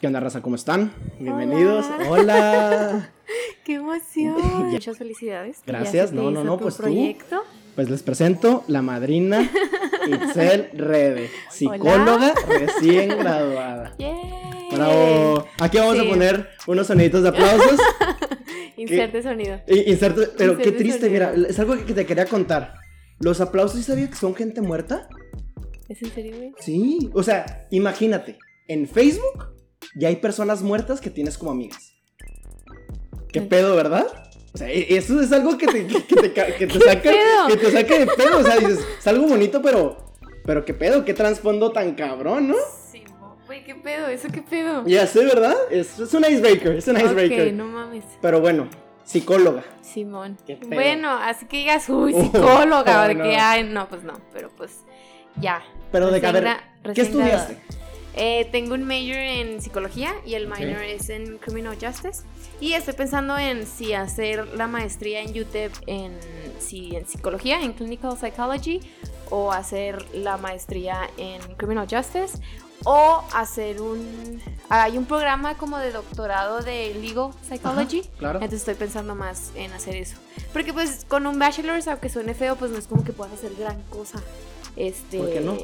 ¿Qué onda, raza? ¿Cómo están? Bienvenidos. Hola. ¡Qué emoción! Muchas felicidades. Gracias. No, no, no, pues proyecto. Pues les presento la madrina Itzel Rebe, psicóloga recién graduada. ¡Yay! Bravo. Aquí vamos a poner unos soniditos de aplausos. inserte sonido. Inserte, pero qué triste, mira, es algo que te quería contar. Los aplausos, ¿sí sabía que son gente muerta? ¿Es en serio, güey? Sí, o sea, imagínate, en Facebook ya hay personas muertas que tienes como amigas. ¿Qué pedo, verdad? O sea, e, eso es algo que te, que, te, que te saca, que te saca de pedo. O sea, dices, es algo bonito, pero, pero qué pedo, qué trasfondo tan cabrón, ¿no? Sí, güey, qué pedo, eso qué pedo. Ya sé, ¿verdad? Es, es un icebreaker, es un icebreaker. No mames. Pero bueno, psicóloga. Simón. Bueno, así que digas, uy, psicóloga, oh, de que, ay, no, pues no, pero pues ya. Pero de que, ¿qué estudiaste? Eh, tengo un major en psicología y el minor es en criminal justice. Y estoy pensando en si hacer la maestría en UTEP en, si, en psicología, en clinical psychology, o hacer la maestría en criminal justice, o hacer un... Hay un programa como de doctorado de legal psychology. claro. Entonces estoy pensando más en hacer eso. Porque pues con un bachelor's, aunque suene feo, pues no es como que puedas hacer gran cosa. Este, ¿Por qué no?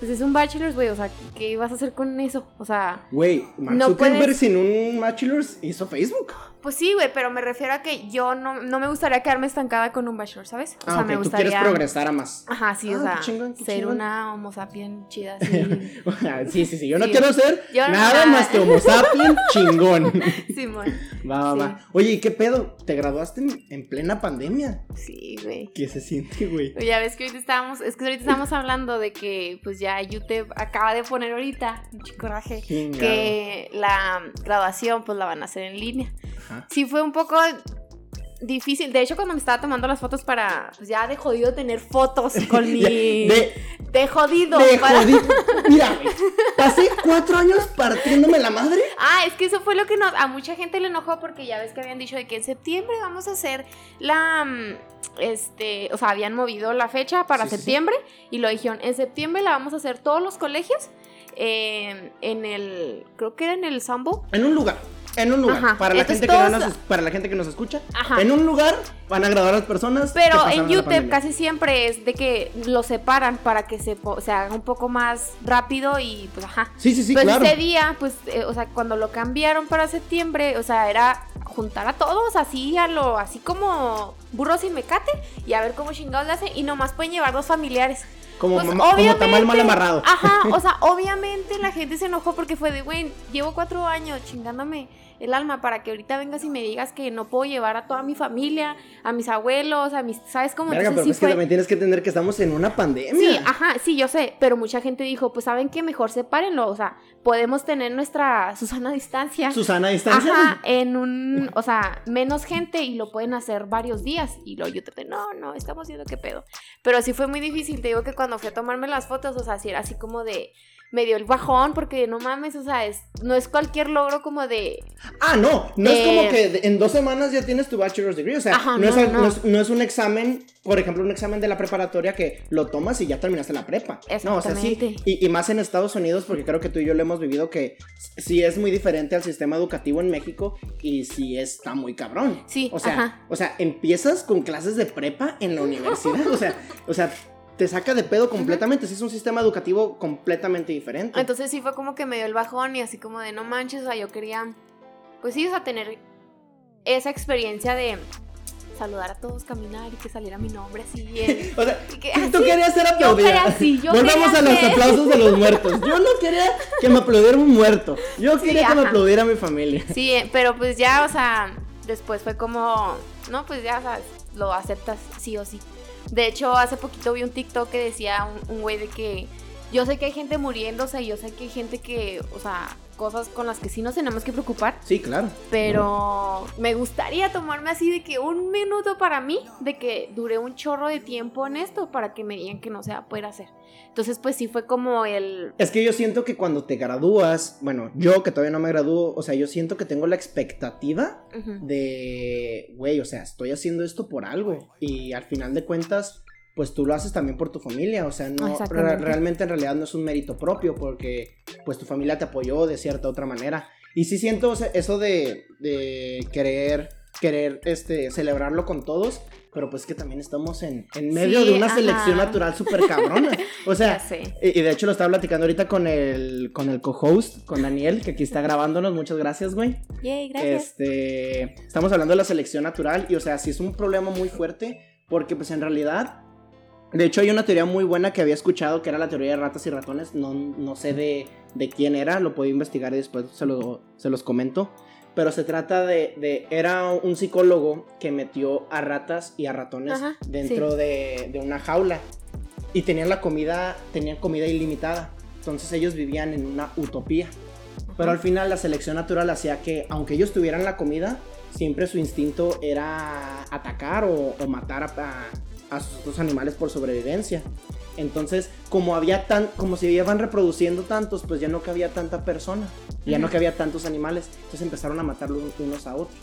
Pues es un bachelor's, güey, o sea, ¿qué vas a hacer con eso? O sea, güey, Mark no Zuckerberg sin un bachelor's hizo Facebook. Pues sí, güey, pero me refiero a que yo no, no me gustaría quedarme estancada con un bachelor, ¿sabes? O ah, sea, me gustaría. Tú quieres progresar a más. Ajá, sí, o ah, sea, ser una homo sapien chida, sí. sí, sí, sí. Yo no quiero ser nada más que homo sapien chingón. Simón. va, va, va. Oye, ¿y qué pedo? ¿Te graduaste en, plena pandemia? Sí, güey. ¿Qué se siente, güey? Ya ves que ahorita estábamos, es que ahorita estábamos hablando de que, pues ya YouTube acaba de poner ahorita, un coraje, que la graduación, pues la van a hacer en línea. Sí, fue un poco difícil. De hecho, cuando me estaba tomando las fotos para. Pues ya de jodido tener fotos con mi. de, de, jodido. De jodido. Mira, pasé cuatro años partiéndome la madre. Ah, es que eso fue lo que nos, a mucha gente le enojó porque ya ves que habían dicho de que en septiembre vamos a hacer la. Mm, este. O sea, habían movido la fecha para septiembre y lo dijeron. En septiembre la vamos a hacer todos los colegios. Eh, en el. Creo que era en el Sambo. En un lugar. En un lugar. Para la, gente que no nos, para la gente que nos escucha. En un lugar van a graduar a las personas. Pero en YouTube casi siempre es de que lo separan para que se, se haga un poco más rápido y pues ajá. Sí, sí, sí, claro. ese día, pues, eh, o sea, cuando lo cambiaron para septiembre, o sea, era juntar a todos así, a lo, así como burros y mecate y a ver cómo chingados le hacen y nomás pueden llevar dos familiares. Como, pues, como tamal mal amarrado. Ajá, o sea, obviamente la gente se enojó porque fue de, güey, llevo cuatro años chingándome el alma para que ahorita vengas y me digas que no puedo llevar a toda mi familia, a mis abuelos, a mis, ¿sabes cómo? Verga, pero es que también tienes que entender que estamos en una pandemia. Sí, ajá, sí, yo sé, pero mucha gente dijo, pues saben que mejor sepárenlo, o sea, podemos tener nuestra Susana distancia. Susana distancia. Ajá, en un, o sea, menos gente y lo pueden hacer varios días y luego yo te no, no, estamos viendo qué pedo. Pero sí fue muy difícil, te digo que cuando fui a tomarme las fotos, o sea, sí era así como de me dio el bajón porque no mames, o sea, es, no es cualquier logro como de... Ah, no, no es como que en dos semanas ya tienes tu bachelor's degree, o sea, no, es, no, es, un examen, por ejemplo, un examen de la preparatoria que lo tomas y ya terminaste la prepa. No, o sea, sí, y, y, más en Estados Unidos porque creo que tú y yo lo hemos vivido que sí es muy diferente al sistema educativo en México y sí está muy cabrón. Sí, o sea, o sea, empiezas con clases de prepa en la universidad, o sea, o sea, te saca de pedo completamente. es un sistema educativo completamente diferente. Entonces sí fue como que me dio el bajón y así como de no manches, o sea, yo quería, pues sí, o sea, tener esa experiencia de saludar a todos, caminar y que saliera mi nombre así bien. o sea, tú querías ser aplaudida. Volvamos a los aplausos de los muertos. Yo no quería que me aplaudiera un muerto. Yo quería que me aplaudiera mi familia. Sí, eh, pero pues ya, o sea, después fue como, no, pues ya, o sea, lo aceptas sí o sí. De hecho, hace poquito vi un TikTok que decía un güey de que yo sé que hay gente muriéndose yo sé que hay gente que, o sea, cosas con las que sí nos tenemos que preocupar. Sí, claro. Pero me gustaría tomarme así de que un minuto para mí, de que dure un chorro de tiempo en esto para que me digan que no se va a poder hacer. Entonces, pues sí fue como el... Es que yo siento que cuando te gradúas, bueno, yo que todavía no me gradúo, o sea, yo siento que tengo la expectativa de, güey, o sea, estoy haciendo esto por algo. Y al final de cuentas, pues tú lo haces también por tu familia, o sea, no realmente en realidad no es un mérito propio porque pues tu familia te apoyó de cierta otra manera. Y sí siento eso de, de querer querer este celebrarlo con todos, pero pues que también estamos en, en medio de una selección natural súper cabrona. O sea, y, de hecho lo estaba platicando ahorita con el, con el co-host, con Daniel, que aquí está grabándonos. Muchas gracias, güey. Yay, gracias. Este, estamos hablando de la selección natural y, o sea, sí es un problema muy fuerte porque, pues, en realidad, de hecho, hay una teoría muy buena que había escuchado que era la teoría de ratas y ratones. No, no sé de, de quién era, lo puedo investigar y después se, lo, se los comento. Pero se trata de, era un psicólogo que metió a ratas y a ratones dentro de, una jaula. Y tenían la comida, tenían comida ilimitada, entonces ellos vivían en una utopía, pero al final la selección natural hacía que aunque ellos tuvieran la comida, siempre su instinto era atacar o, matar a, a sus otros animales por sobrevivencia. Entonces, como había tan, como se iban reproduciendo tantos, pues ya no cabía tanta persona, ya no cabía tantos animales, entonces empezaron a matarlos unos a otros.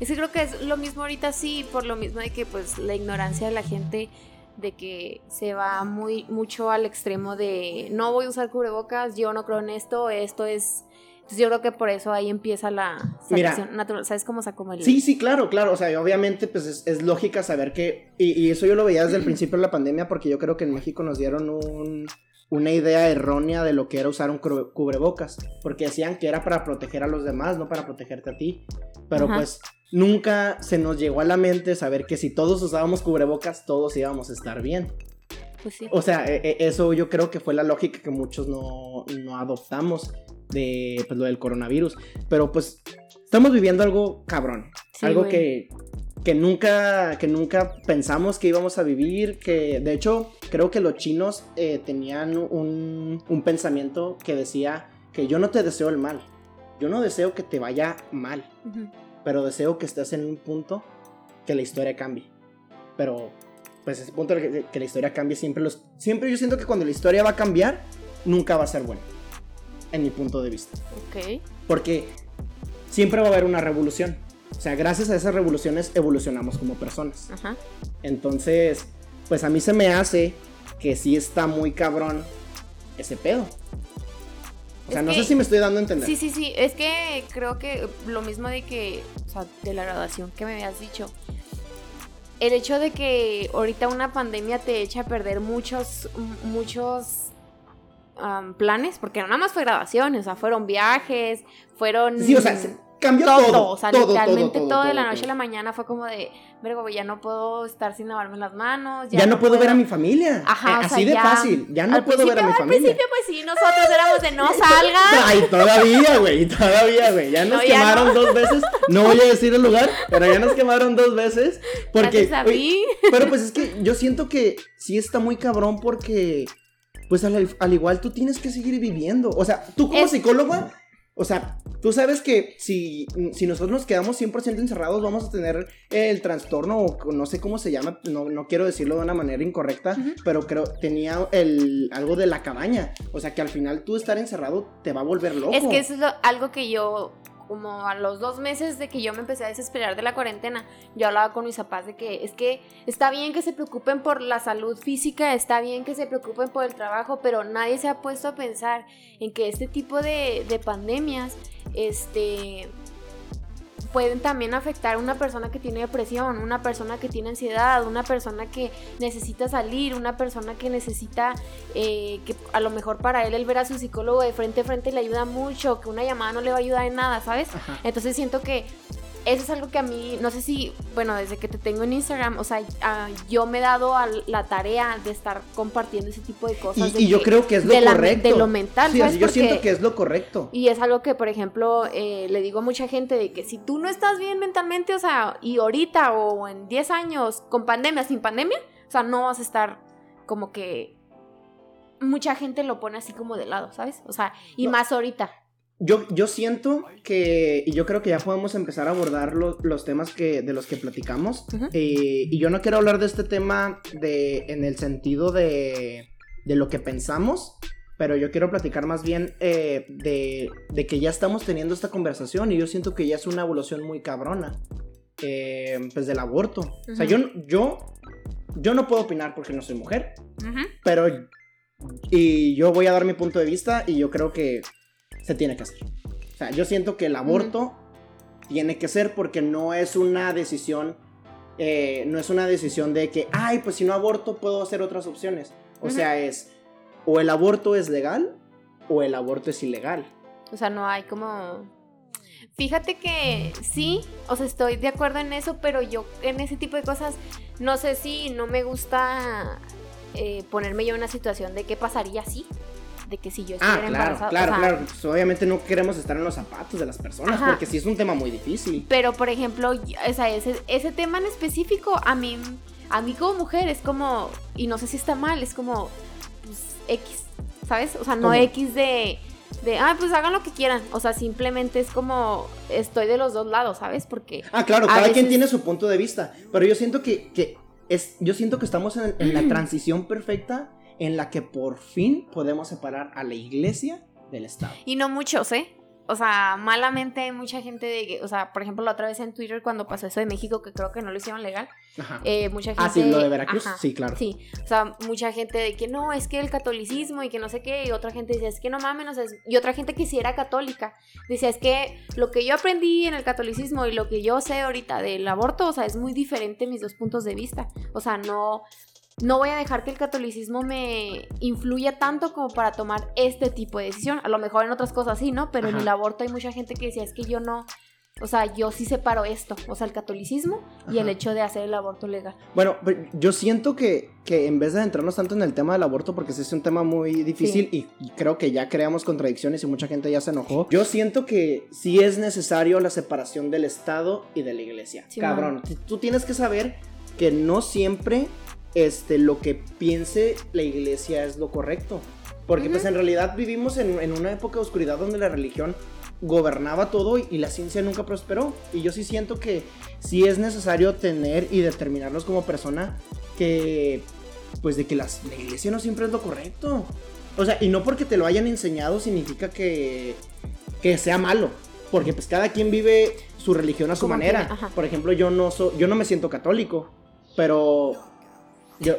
Es que creo que es lo mismo ahorita sí, por lo mismo de que pues la ignorancia de la gente de que se va muy mucho al extremo de no voy a usar cubrebocas, yo no creo en esto, esto es entonces yo creo que por eso ahí empieza la selección natural. ¿Sabes cómo sacó el... Sí, sí, claro, claro. O sea, obviamente pues es, lógica saber que... Y, eso yo lo veía desde el principio de la pandemia porque yo creo que en México nos dieron una idea errónea de lo que era usar un cubrebocas. Porque decían que era para proteger a los demás, no para protegerte a ti. Pero pues nunca se nos llegó a la mente saber que si todos usábamos cubrebocas, todos íbamos a estar bien. Pues sí. O sea, e, e, eso yo creo que fue la lógica que muchos no, no adoptamos de pues, lo del coronavirus. Pero pues estamos viviendo algo cabrón. algo que, que, nunca, que nunca pensamos que íbamos a vivir. Que de hecho creo que los chinos eh, tenían un, un pensamiento que decía que yo no te deseo el mal. Yo no deseo que te vaya mal. Pero deseo que estés en un punto que la historia cambie. Pero pues ese punto que, que la historia cambie siempre los... Siempre yo siento que cuando la historia va a cambiar, nunca va a ser buena en mi punto de vista. Ok. Porque siempre va a haber una revolución. O sea, gracias a esas revoluciones evolucionamos como personas. Ajá. Entonces, pues a mí se me hace que sí está muy cabrón ese pedo. O sea, no sé si me estoy dando a entender. Sí, sí, sí. Es que creo que lo mismo de que, o sea, de la graduación que me habías dicho. El hecho de que ahorita una pandemia te echa a perder muchos, muchos planes, porque no nada más fue grabaciones, o sea, fueron viajes, fueron... Sí, o sea, cambió todo. o sea, literalmente todo, de la noche a la mañana fue como de, vergo, ya no puedo estar sin lavarme las manos. Ya, no, puedo, ver a mi familia. Ajá, eh, Así de fácil, ya no puedo ver a mi familia. Al principio, pues sí, nosotros éramos de no salgas. Ay, todavía, güey, todavía, güey. Ya nos quemaron dos veces. No voy a decir el lugar, pero ya nos quemaron dos veces. Porque. pero pues es que yo siento que sí está muy cabrón porque pues al, igual tú tienes que seguir viviendo. O sea, tú como psicóloga, o sea, tú sabes que si, si nosotros nos quedamos 100% encerrados, vamos a tener el trastorno, o no sé cómo se llama, no, no quiero decirlo de una manera incorrecta, pero creo tenía el, algo de la cabaña. O sea, que al final tú estar encerrado te va a volver loco. Es que eso es algo que yo como a los dos meses de que yo me empecé a desesperar de la cuarentena, yo hablaba con mis papás de que es que está bien que se preocupen por la salud física, está bien que se preocupen por el trabajo, pero nadie se ha puesto a pensar en que este tipo de, de pandemias, este pueden también afectar a una persona que tiene depresión, una persona que tiene ansiedad, una persona que necesita salir, una persona que necesita eh, que a lo mejor para él el ver a su psicólogo de frente a frente le ayuda mucho, que una llamada no le va a ayudar en nada, ¿sabes? Entonces siento que eso es algo que a mí, no sé si, bueno, desde que te tengo en Instagram, o sea, ah, yo me he dado a la tarea de estar compartiendo ese tipo de cosas. Y, yo creo que es lo correcto. de lo mental, sí, Yo siento que es lo correcto. Y es algo que, por ejemplo, eh, le digo a mucha gente de que si tú no estás bien mentalmente, o sea, y ahorita o en 10 años, con pandemia, sin pandemia, o sea, no vas a estar como que mucha gente lo pone así como de lado, ¿sabes? O sea, y más ahorita. Yo, yo siento que, y yo creo que ya podemos empezar a abordar los temas que, de los que platicamos. Eh, y yo no quiero hablar de este tema de, en el sentido de, de lo que pensamos, pero yo quiero platicar más bien eh, de, de, que ya estamos teniendo esta conversación y yo siento que ya es una evolución muy cabrona. Eh, pues del aborto. O sea, yo, yo yo no puedo opinar porque no soy mujer, pero y yo voy a dar mi punto de vista y yo creo que se tiene que hacer. O sea, yo siento que el aborto tiene que ser porque no es una decisión, eh, no es una decisión de que, ay, pues si no aborto puedo hacer otras opciones. O sea, es o el aborto es legal o el aborto es ilegal. O sea, no hay como... Fíjate que sí, o sea, estoy de acuerdo en eso, pero yo en ese tipo de cosas no sé si no me gusta eh, ponerme yo en una situación de qué pasaría así. De que si yo ah, estuviera ah, claro, Claro, claro. Pues obviamente no queremos estar en los zapatos de las personas porque sí es un tema muy difícil. Pero, por ejemplo, o sea, ese, ese tema en específico, a mí, a mí como mujer es como, y no sé si está mal, es como pues, X, ¿sabes? O sea, no X de de, ah, pues hagan lo que quieran. O sea, simplemente es como estoy de los dos lados, ¿sabes? Porque. Ah, claro, cada quien tiene su punto de vista. Pero yo siento que, que es, yo siento que estamos en, en la transición perfecta en la que por fin podemos separar a la iglesia del Estado. Y no muchos, ¿eh? o sea, malamente mucha gente de que, o sea, por ejemplo, la otra vez en Twitter cuando pasó eso de México, que creo que no lo hicieron legal, eh, mucha gente... Ah, sí, lo de Veracruz, sí, claro. Sí, o sea, mucha gente de que no, es que el catolicismo y que no sé qué, y otra gente decía, es que no mames, o sea, y otra gente que sí era católica, decía, es que lo que yo aprendí en el catolicismo y lo que yo sé ahorita del aborto, o sea, es muy diferente mis dos puntos de vista, o sea, no no voy a dejar que el catolicismo me influya tanto como para tomar este tipo de decisión. A lo mejor en otras cosas sí, ¿no? Pero en el aborto hay mucha gente que decía, es que yo no, o sea, yo sí separo esto, o sea, el catolicismo y el hecho de hacer el aborto legal. Bueno, yo siento que, que en vez de entrarnos tanto en el tema del aborto, porque ese es un tema muy difícil y, creo que ya creamos contradicciones y mucha gente ya se enojó, yo siento que sí es necesario la separación del Estado y de la iglesia. Cabrón, tú tienes que saber que no siempre este, lo que piense la iglesia es lo correcto. Porque pues en realidad vivimos en, una época de oscuridad donde la religión gobernaba todo y, la ciencia nunca prosperó. Y yo sí siento que sí es necesario tener y determinarnos como persona que pues de que la iglesia no siempre es lo correcto. O sea, y no porque te lo hayan enseñado significa que, que sea malo. Porque pues cada quien vive su religión a su manera. Por ejemplo, yo no, yo no me siento católico, pero yo,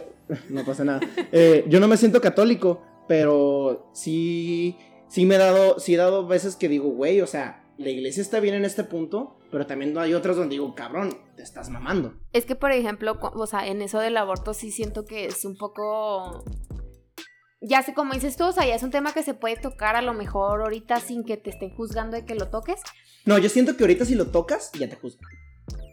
no pasa nada. Eh, yo no me siento católico, pero sí, sí me he dado, sí he dado veces que digo, güey, o sea, la iglesia está bien en este punto, pero también hay otras donde digo, cabrón, te estás mamando. Es que, por ejemplo, o sea, en eso del aborto sí siento que es un poco... Ya sé, como dices tú, o sea, ya es un tema que se puede tocar a lo mejor ahorita sin que te estén juzgando de que lo toques. No, yo siento que ahorita si lo tocas, ya te juzgan.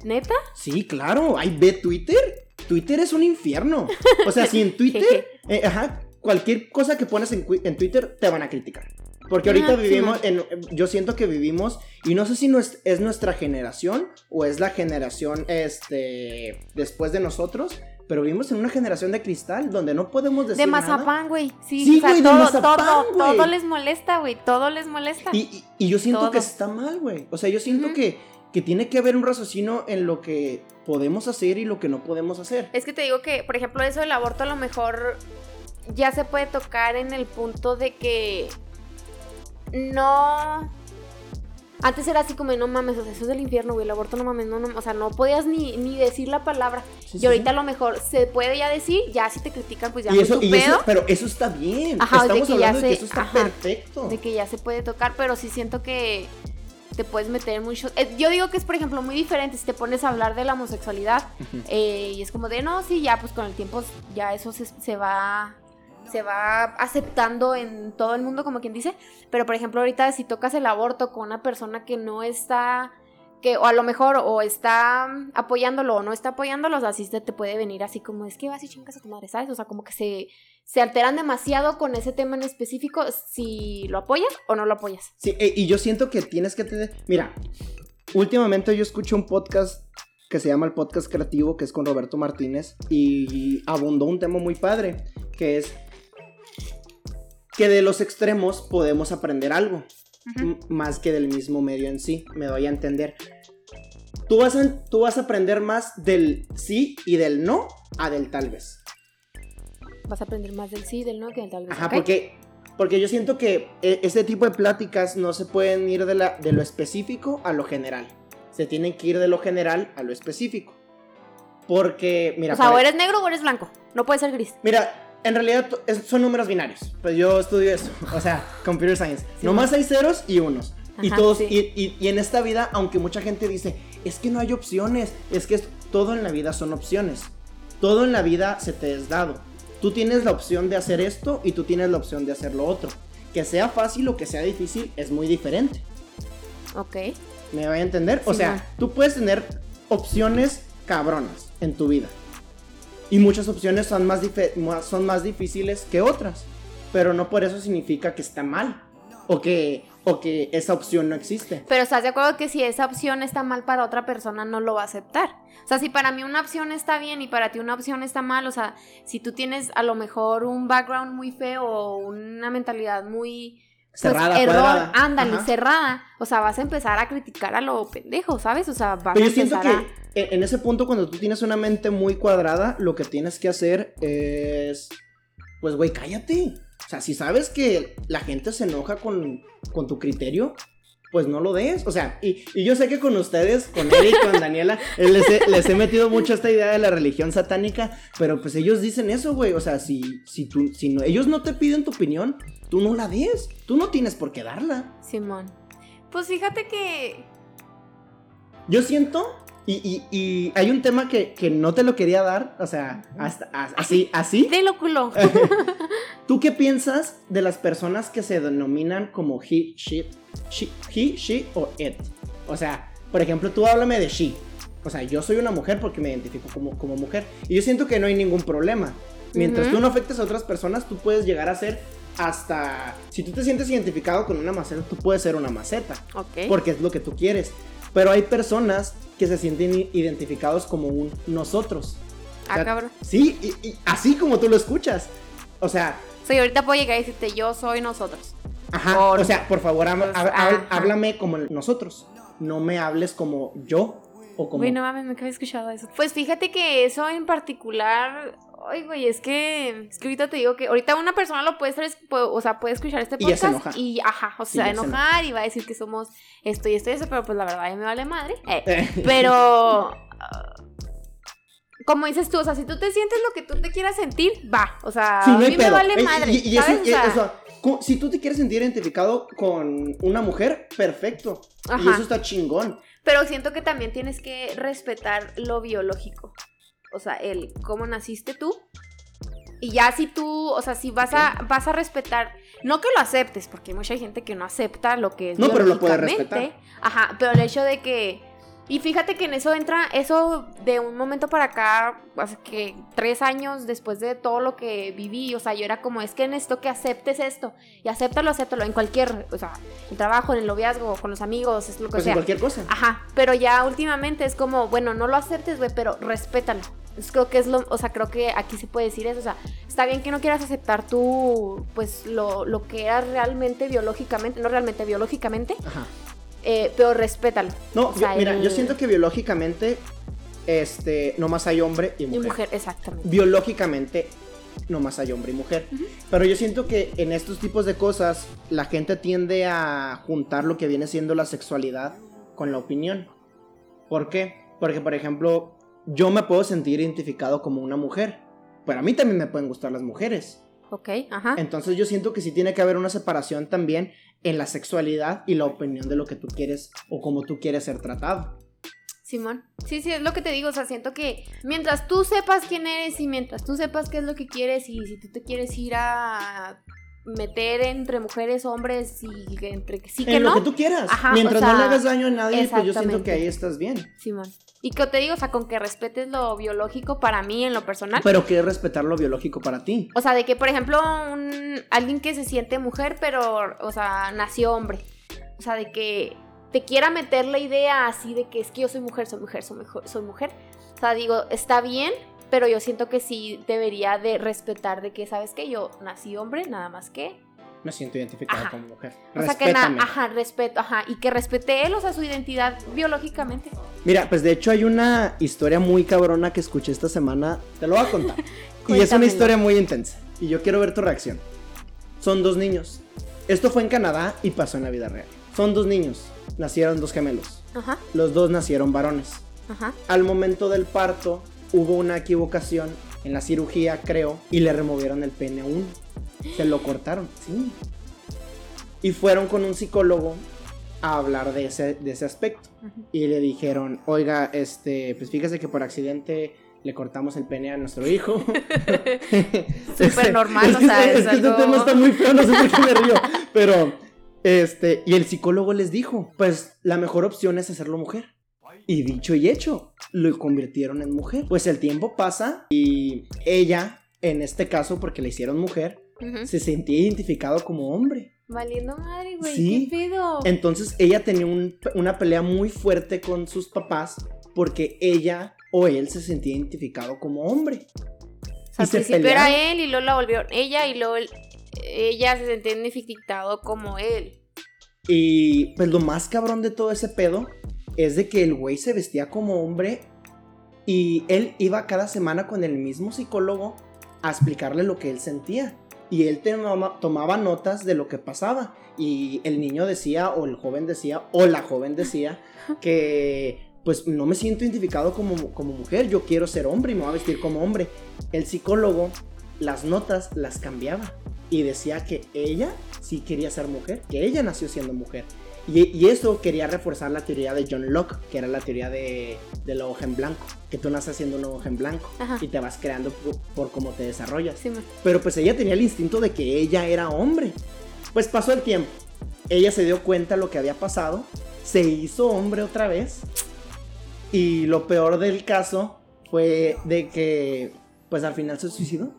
¿Neta? Sí, claro. Ay, ve Twitter. Twitter es un infierno. O sea, si en Twitter, eh, ajá, cualquier cosa que pones en, Twitter te van a criticar. Porque ahorita vivimos, en, yo siento que vivimos, y no sé si no es, nuestra generación o es la generación este, después de nosotros, pero vivimos en una generación de cristal donde no podemos decir. De mazapán, güey. Sí, güey, todo, todo, todo, les molesta, güey. Todo les molesta. Y, yo siento que está mal, güey. O sea, yo siento que que tiene que haber un raciocinio en lo que podemos hacer y lo que no podemos hacer. Es que te digo que, por ejemplo, eso del aborto a lo mejor ya se puede tocar en el punto de que no... Antes era así como, no mames, o sea, eso es del infierno, güey, el aborto no mames, no, no, o sea, no podías ni, ni decir la palabra. y ahorita a lo mejor se puede ya decir, ya si te critican, pues ya y eso, y Eso, pero eso está bien. Ajá, Estamos de que ya se, de que eso está perfecto. De que ya se puede tocar, pero sí siento que te puedes meter en muchos... Eh, yo digo que es, por ejemplo, muy diferente si te pones a hablar de la homosexualidad eh, y es como de, no, sí, ya, pues con el tiempo ya eso se, va se va aceptando en todo el mundo, como quien dice. Pero, por ejemplo, ahorita si tocas el aborto con una persona que no está, que o a lo mejor o está apoyándolo o no está apoyándolo, o sea, así te, te puede venir así como, es que vas y chingas a tu madre, ¿sabes? O sea, como que se, se alteran demasiado con ese tema en específico si lo apoyas o no lo apoyas. Sí, e, y yo siento que tienes que tener, mira, últimamente yo escucho un podcast que se llama el podcast creativo, que es con Roberto Martínez, y abundó un tema muy padre, que es que de los extremos podemos aprender algo, más que del mismo medio en sí, me doy a entender. Tú vas a, tú vas a aprender más del sí y del no a del tal vez vas a aprender más del sí, del no que del tal vez. Ajá, porque, porque yo siento que e, este tipo de pláticas no se pueden ir de, la, de lo específico a lo general. Se tienen que ir de lo general a lo específico. Porque, mira. O sea, o eres negro o eres blanco. No puede ser gris. Mira, en realidad son números binarios. Pues yo estudio eso. O sea, computer science. Nomás hay ceros y unos. y todos. Y, y, en esta vida, aunque mucha gente dice, es que no hay opciones. Es que todo en la vida son opciones. Todo en la vida se te es dado. Tú tienes la opción de hacer esto y tú tienes la opción de hacer lo otro. Que sea fácil o que sea difícil es muy diferente. Ok. ¿Me voy a entender? o sea, tú puedes tener opciones cabronas en tu vida. Y muchas opciones son más, son más difíciles que otras. Pero no por eso significa que está mal. O que, o que esa opción no existe. Pero estás de acuerdo que si esa opción está mal para otra persona, no lo va a aceptar. O sea, si para mí una opción está bien y para ti una opción está mal, o sea, si tú tienes a lo mejor un background muy feo o una mentalidad muy pues, cerrada, error, ándale, cerrada. O sea, vas a empezar a criticar a lo pendejo, ¿sabes? O sea, vas Pero yo siento que en ese punto, cuando tú tienes una mente muy cuadrada, lo que tienes que hacer es. Pues, güey, cállate. O sea, si sabes que la gente se enoja con, con tu criterio, pues no lo des. O sea, y, yo sé que con ustedes, con Eric, con Daniela, les he, les he, metido mucho esta idea de la religión satánica, pero pues ellos dicen eso, güey. O sea, si, si, tú, si no, ellos no te piden tu opinión, tú no la des. Tú no tienes por qué darla. Simón. Pues fíjate que... Yo siento y, y, hay un tema que, que, no te lo quería dar, o sea, hasta, así, así. De lóculo. ¿Tú qué piensas de las personas que se denominan como he, she, he, she o it? O sea, por ejemplo, tú háblame de she. O sea, yo soy una mujer porque me identifico como, como mujer. Y yo siento que no hay ningún problema. Mientras tú no afectes a otras personas, tú puedes llegar a ser hasta... Si tú te sientes identificado con una maceta, tú puedes ser una maceta. Ok. Porque es lo que tú quieres. Pero hay personas que se sienten identificados como un nosotros. ah, cabrón. Sí, y, así como tú lo escuchas. O sea. Sí, ahorita puedo llegar y decirte yo soy nosotros. Ajá. O sea, por favor, háblame como nosotros. No me hables como yo o como. Uy, no mames, me había escuchado eso. Pues fíjate que eso en particular Ay, güey, es que, es que ahorita te digo que ahorita una persona lo puede estar, o sea, puede escuchar este podcast y, y ajá, o sea, enojar y va a decir que somos esto y esto y eso, pero pues la verdad me vale madre. Eh, eh. pero como dices tú, o sea, si tú te sientes lo que tú te quieras sentir, va, o sea, a mí me vale madre. Y, eso, si tú te quieres sentir identificado con una mujer, perfecto. Y eso está chingón. Pero siento que también tienes que respetar lo biológico o sea, el cómo naciste tú. Y ya si tú, o sea, si vas a, vas a respetar, no que lo aceptes, porque hay mucha gente que no acepta lo que es no, pero lo puede respetar. Ajá, pero el hecho de que y fíjate que en eso entra, eso de un momento para acá, hace que tres años después de todo lo que viví, o sea, yo era como, es que en esto que aceptes esto, y acéptalo, acéptalo, en cualquier, o sea, en trabajo, en el noviazgo, con los amigos, es lo que pues sea. en cualquier cosa. Ajá, pero ya últimamente es como, bueno, no lo aceptes, güey, pero respétalo. Entonces creo que es lo, o sea, creo que aquí se puede decir eso, o sea, está bien que no quieras aceptar tú, pues, lo, lo que eras realmente biológicamente, no realmente biológicamente, Ajá eh, pero respétalo. No, mira, yo siento que biológicamente, este, nomás hay hombre y mujer. Y mujer, exactamente. Biológicamente, nomás hay hombre y mujer. Pero yo siento que en estos tipos de cosas, la gente tiende a juntar lo que viene siendo la sexualidad con la opinión. ¿Por qué? Porque, por ejemplo, yo me puedo sentir identificado como una mujer, pero a mí también me pueden gustar las mujeres. Ok, ajá. Entonces yo siento que sí tiene que haber una separación también en la sexualidad y la opinión de lo que tú quieres o cómo tú quieres ser tratado. Simón, sí, sí, es lo que te digo, o sea, siento que mientras tú sepas quién eres y mientras tú sepas qué es lo que quieres y si tú te quieres ir a meter entre mujeres, hombres y entre que sí que en lo que tú quieras. mientras no le hagas daño a nadie, pues yo siento que ahí estás bien. Simón. Y que te digo, o sea, con que respetes lo biológico para mí en lo personal. Pero ¿qué es respetar lo biológico para ti? O sea, de que, por ejemplo, un, alguien que se siente mujer, pero, o sea, nació hombre. O sea, de que te quiera meter la idea así de que es que yo soy mujer, soy mujer, soy, mujer, soy mujer. O sea, digo, está bien, pero yo siento que sí debería de respetar de que, ¿sabes qué? Yo nací hombre, nada más que me siento identificada como mujer. O sea que ajá, respeto, ajá, y que respete él, o sea, su identidad biológicamente. Mira, pues de hecho hay una historia muy cabrona que escuché esta semana, te lo voy a contar. y es una historia muy intensa, y yo quiero ver tu reacción. Son dos niños. Esto fue en Canadá y pasó en la vida real. Son dos niños, nacieron dos gemelos. Ajá. Los dos nacieron varones. Ajá. Al momento del parto, hubo una equivocación en la cirugía, creo, y le removieron el pene a uno. Se lo cortaron, sí. Y fueron con un psicólogo a hablar de ese, de ese aspecto. Y le dijeron, oiga, este, pues fíjese que por accidente le cortamos el pene a nuestro hijo. Súper normal, o sea, es, que este tema está muy feo, no sé por qué me río. Pero, este, y el psicólogo les dijo, pues la mejor opción es hacerlo mujer. Y dicho y hecho, lo convirtieron en mujer. Pues el tiempo pasa y ella, en este caso, porque le hicieron mujer, se sentía identificado como hombre. Valiendo madre, güey, ¿qué pedo? Entonces ella tenía una pelea muy fuerte con sus papás porque ella o él se sentía identificado como hombre. O sea, al principio era él y luego la volvió ella y luego ella se sentía identificado como él. Y pues lo más cabrón de todo ese pedo es de que el güey se vestía como hombre y él iba cada semana con el mismo psicólogo a explicarle lo que él sentía. Y él tomaba, notas de lo que pasaba. Y el niño decía, o el joven decía, o la joven decía, que pues no me siento identificado como, como mujer, yo quiero ser hombre y me voy a vestir como hombre. El psicólogo las notas las cambiaba y decía que ella sí quería ser mujer, que ella nació siendo mujer. Y, eso quería reforzar la teoría de John Locke, que era la teoría de, de la hoja en blanco, que tú naces siendo una hoja en blanco y te vas creando por, cómo te desarrollas. Pero pues ella tenía el instinto de que ella era hombre. Pues pasó el tiempo, ella se dio cuenta de lo que había pasado, se hizo hombre otra vez y lo peor del caso fue de que pues al final se suicidó.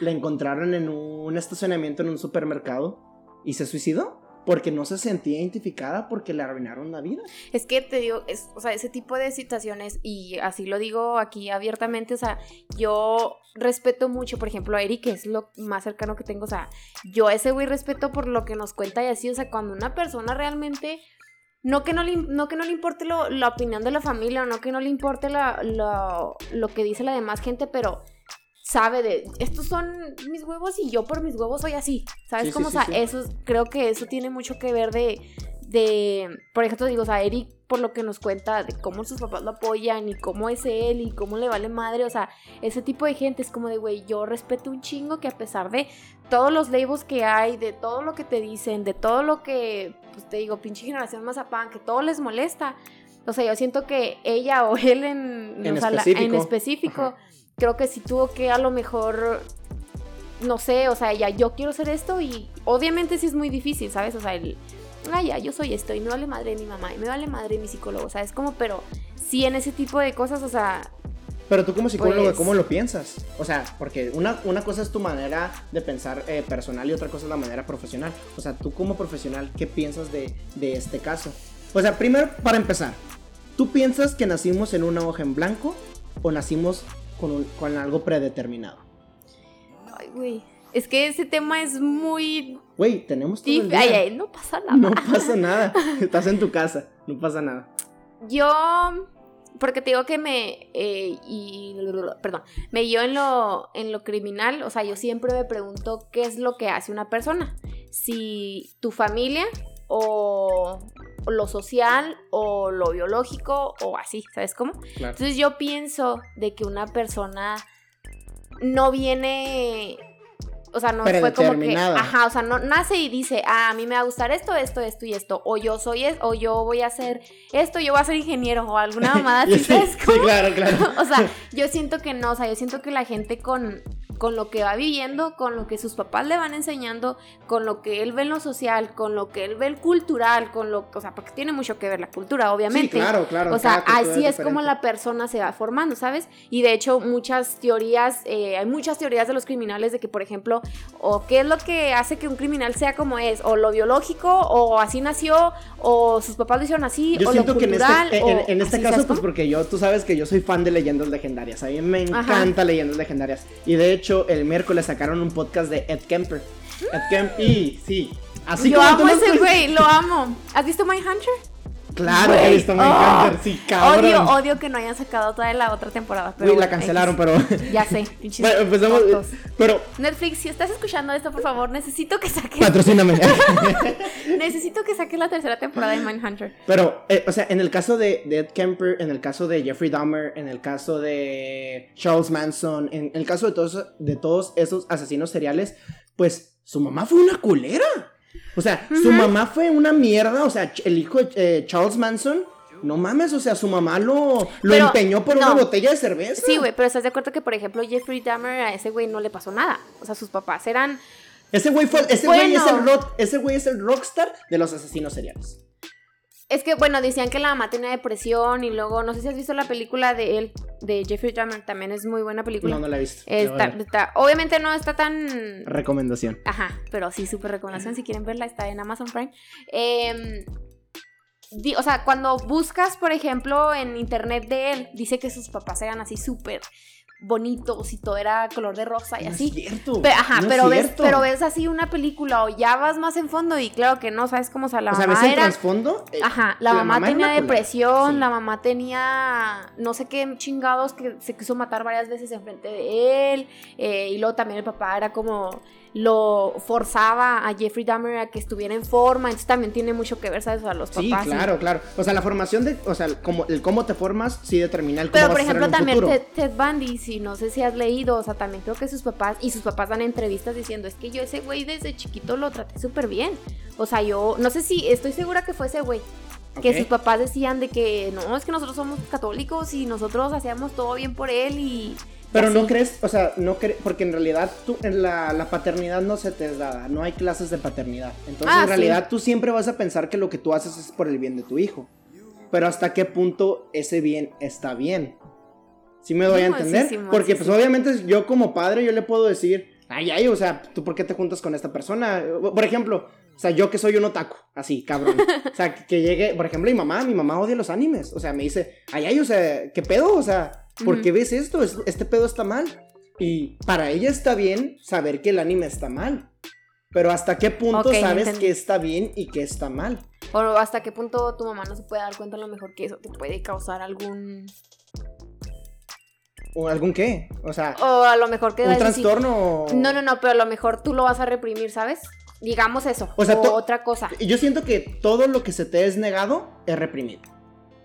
La encontraron en un estacionamiento en un supermercado y se suicidó porque no se sentía identificada porque le arruinaron la vida. Es que te digo, es, o sea, ese tipo de situaciones, y así lo digo aquí abiertamente, o sea, yo respeto mucho, por ejemplo, a Eric, que es lo más cercano que tengo, o sea, yo a ese güey respeto por lo que nos cuenta y así, o sea, cuando una persona realmente... No que no le, no que no le importe la opinión de la familia o no que no le importe lo que dice la demás gente, pero sabe de, estos son mis huevos y yo por mis huevos soy así, ¿sabes? cómo, o sea, eso, creo que eso tiene mucho que ver de, de, por ejemplo, digo, o sea, Eric, por lo que nos cuenta de cómo sus papás lo apoyan y cómo es él y cómo le vale madre, o sea, ese tipo de gente es como de, güey, yo respeto un chingo que a pesar de todos los labels que hay, de todo lo que te dicen, de todo lo que, pues te digo, pinche generación mazapán, que todo les molesta, o sea, yo siento que ella o él en, en específico creo que sí tuvo que a lo mejor, no sé, o sea, ya yo quiero ser esto y obviamente sí es muy difícil, ¿sabes? O sea, el, ah, ya, yo soy esto y me vale madre mi mamá y me vale madre mi psicólogo, ¿sabes? Como, pero sí en ese tipo de cosas, o sea... Pero tú como psicólogo, pues ¿cómo lo piensas? O sea, porque una, una cosa es tu manera de pensar eh, personal y otra cosa es la manera profesional. O sea, tú como profesional, ¿qué piensas de, de este caso? O sea, primero, para empezar, ¿tú piensas que nacimos en una hoja en blanco o nacimos con, algo predeterminado. Ay, güey. Es que ese tema es muy. Güey, tenemos todo el día. Ay, ay, no pasa nada. No pasa nada. Estás en tu casa, no pasa nada. Yo. Porque te digo que me. Eh, y, perdón. Me guío en lo, en lo criminal. O sea, yo siempre me pregunto qué es lo que hace una persona. Si tu familia o lo social o lo biológico o así, ¿sabes cómo? Entonces yo pienso de que una persona no viene o sea, no fue como que, ajá, o sea, no nace y dice, ah, a mí me va a gustar esto, esto, esto y esto, o yo soy es, o yo voy a hacer esto, yo voy a ser ingeniero o alguna mamada así, sí, sí, claro, claro. o sea, yo siento que no, o sea, yo siento que la gente con con lo que va viviendo, con lo que sus papás le van enseñando, con lo que él ve en lo social, con lo que él ve el cultural, con lo, o sea, porque tiene mucho que ver la cultura, obviamente. Sí, claro, claro. O sea, así es, como la persona se va formando, ¿sabes? Y de hecho, muchas teorías, eh, hay muchas teorías de los criminales de que, por ejemplo, o qué es lo que hace que un criminal sea como es, o lo biológico, o así nació, o sus papás lo hicieron así, o lo cultural. Que en este, en, este caso, pues porque yo, tú sabes que yo soy fan de leyendas legendarias, a mí me encanta leyendas legendarias. Y de hecho, el miércoles sacaron un podcast de Ed Kemper. Ed Kemper, y sí. Así Yo amo ese güey, lo amo. ¿Has visto Mindhunter? Claro, he visto Mindhunter, oh, sí, cabrón. Odio, odio que no hayan sacado toda la otra temporada. Pero la cancelaron, pero. Ya sé, Bueno, empezamos. Pero. Netflix, si estás escuchando esto, por favor, necesito que saques. Patrocíname. necesito que saques la tercera temporada de Mindhunter. Pero, eh, o sea, en el caso de, Ed Kemper, en el caso de Jeffrey Dahmer, en el caso de Charles Manson, en, el caso de todos, de todos esos asesinos seriales, pues su mamá fue una culera. O sea, su mamá fue una mierda. O sea, el hijo de eh, Charles Manson no mames, o sea, su mamá lo, lo empeñó por una botella de cerveza. Sí, güey, pero estás de acuerdo que, por ejemplo, Jeffrey Dahmer a ese güey no le pasó nada. O sea, sus papás eran. Ese güey fue, ese güey es el rock, ese güey es el rockstar de los asesinos seriales. Es que, bueno, decían que la mamá tenía depresión y luego, no sé si has visto la película de él, de Jeffrey Dahmer, también es muy buena película. No, no la he visto. obviamente no está tan... Recomendación. Ajá, pero sí, súper recomendación. Si quieren verla, está en Amazon Prime. Eh, o sea, cuando buscas, por ejemplo, en internet de él, dice que sus papás eran así súper bonitos y todo era color de rosa y así. Es cierto. ajá, pero ves, pero ves así una película o ya vas más en fondo y claro que no, sabes cómo o sea, la o sea, ¿ves el trasfondo? Eh, ajá, la, mamá, tenía depresión, la mamá tenía no sé qué chingados que se quiso matar varias veces enfrente de él eh, y luego también el papá era como lo forzaba a Jeffrey Dahmer a que estuviera en forma, entonces también tiene mucho que ver, ¿sabes? A los papás. Sí, claro, claro. O sea, la formación de, o sea, como, el cómo te formas sí determina el cómo Pero, por ejemplo, también Ted, Bundy, si no sé si has leído, o sea, también creo que sus papás, y sus papás dan entrevistas diciendo, es que yo ese güey desde chiquito lo traté súper bien. O sea, yo, no sé si, estoy segura que fue ese güey. Que sus papás decían de que no, es que nosotros somos católicos y nosotros hacíamos todo bien por él y pero no crees, o sea, no crees, porque en realidad tú, en la, la, paternidad no se te es dada, no hay clases de paternidad. Entonces, ah, en realidad tú siempre vas a pensar que lo que tú haces es por el bien de tu hijo. Pero hasta qué punto ese bien está bien. ¿Sí me doy a entender? Porque pues obviamente yo como padre yo le puedo decir, ay, ay, o sea, ¿tú por qué te juntas con esta persona? Por ejemplo, sea, yo que soy un otaku, así, cabrón. O sea, que llegue, por ejemplo, mi mamá, mi mamá odia los animes. O sea, me dice, ay, ay, o sea, ¿qué pedo? O sea, ¿Por qué ves esto? Este pedo está mal. Y para ella está bien saber que el anime está mal. Pero ¿hasta qué punto sabes que está bien y que está mal? O hasta qué punto tu mamá no se puede dar cuenta a lo mejor que eso te puede causar algún... ¿O algún qué? O sea... O a lo mejor que... ¿Un trastorno? No, no, no, pero a lo mejor tú lo vas a reprimir, ¿sabes? Digamos eso. O sea, otra cosa. Yo siento que todo lo que se te es negado es reprimido.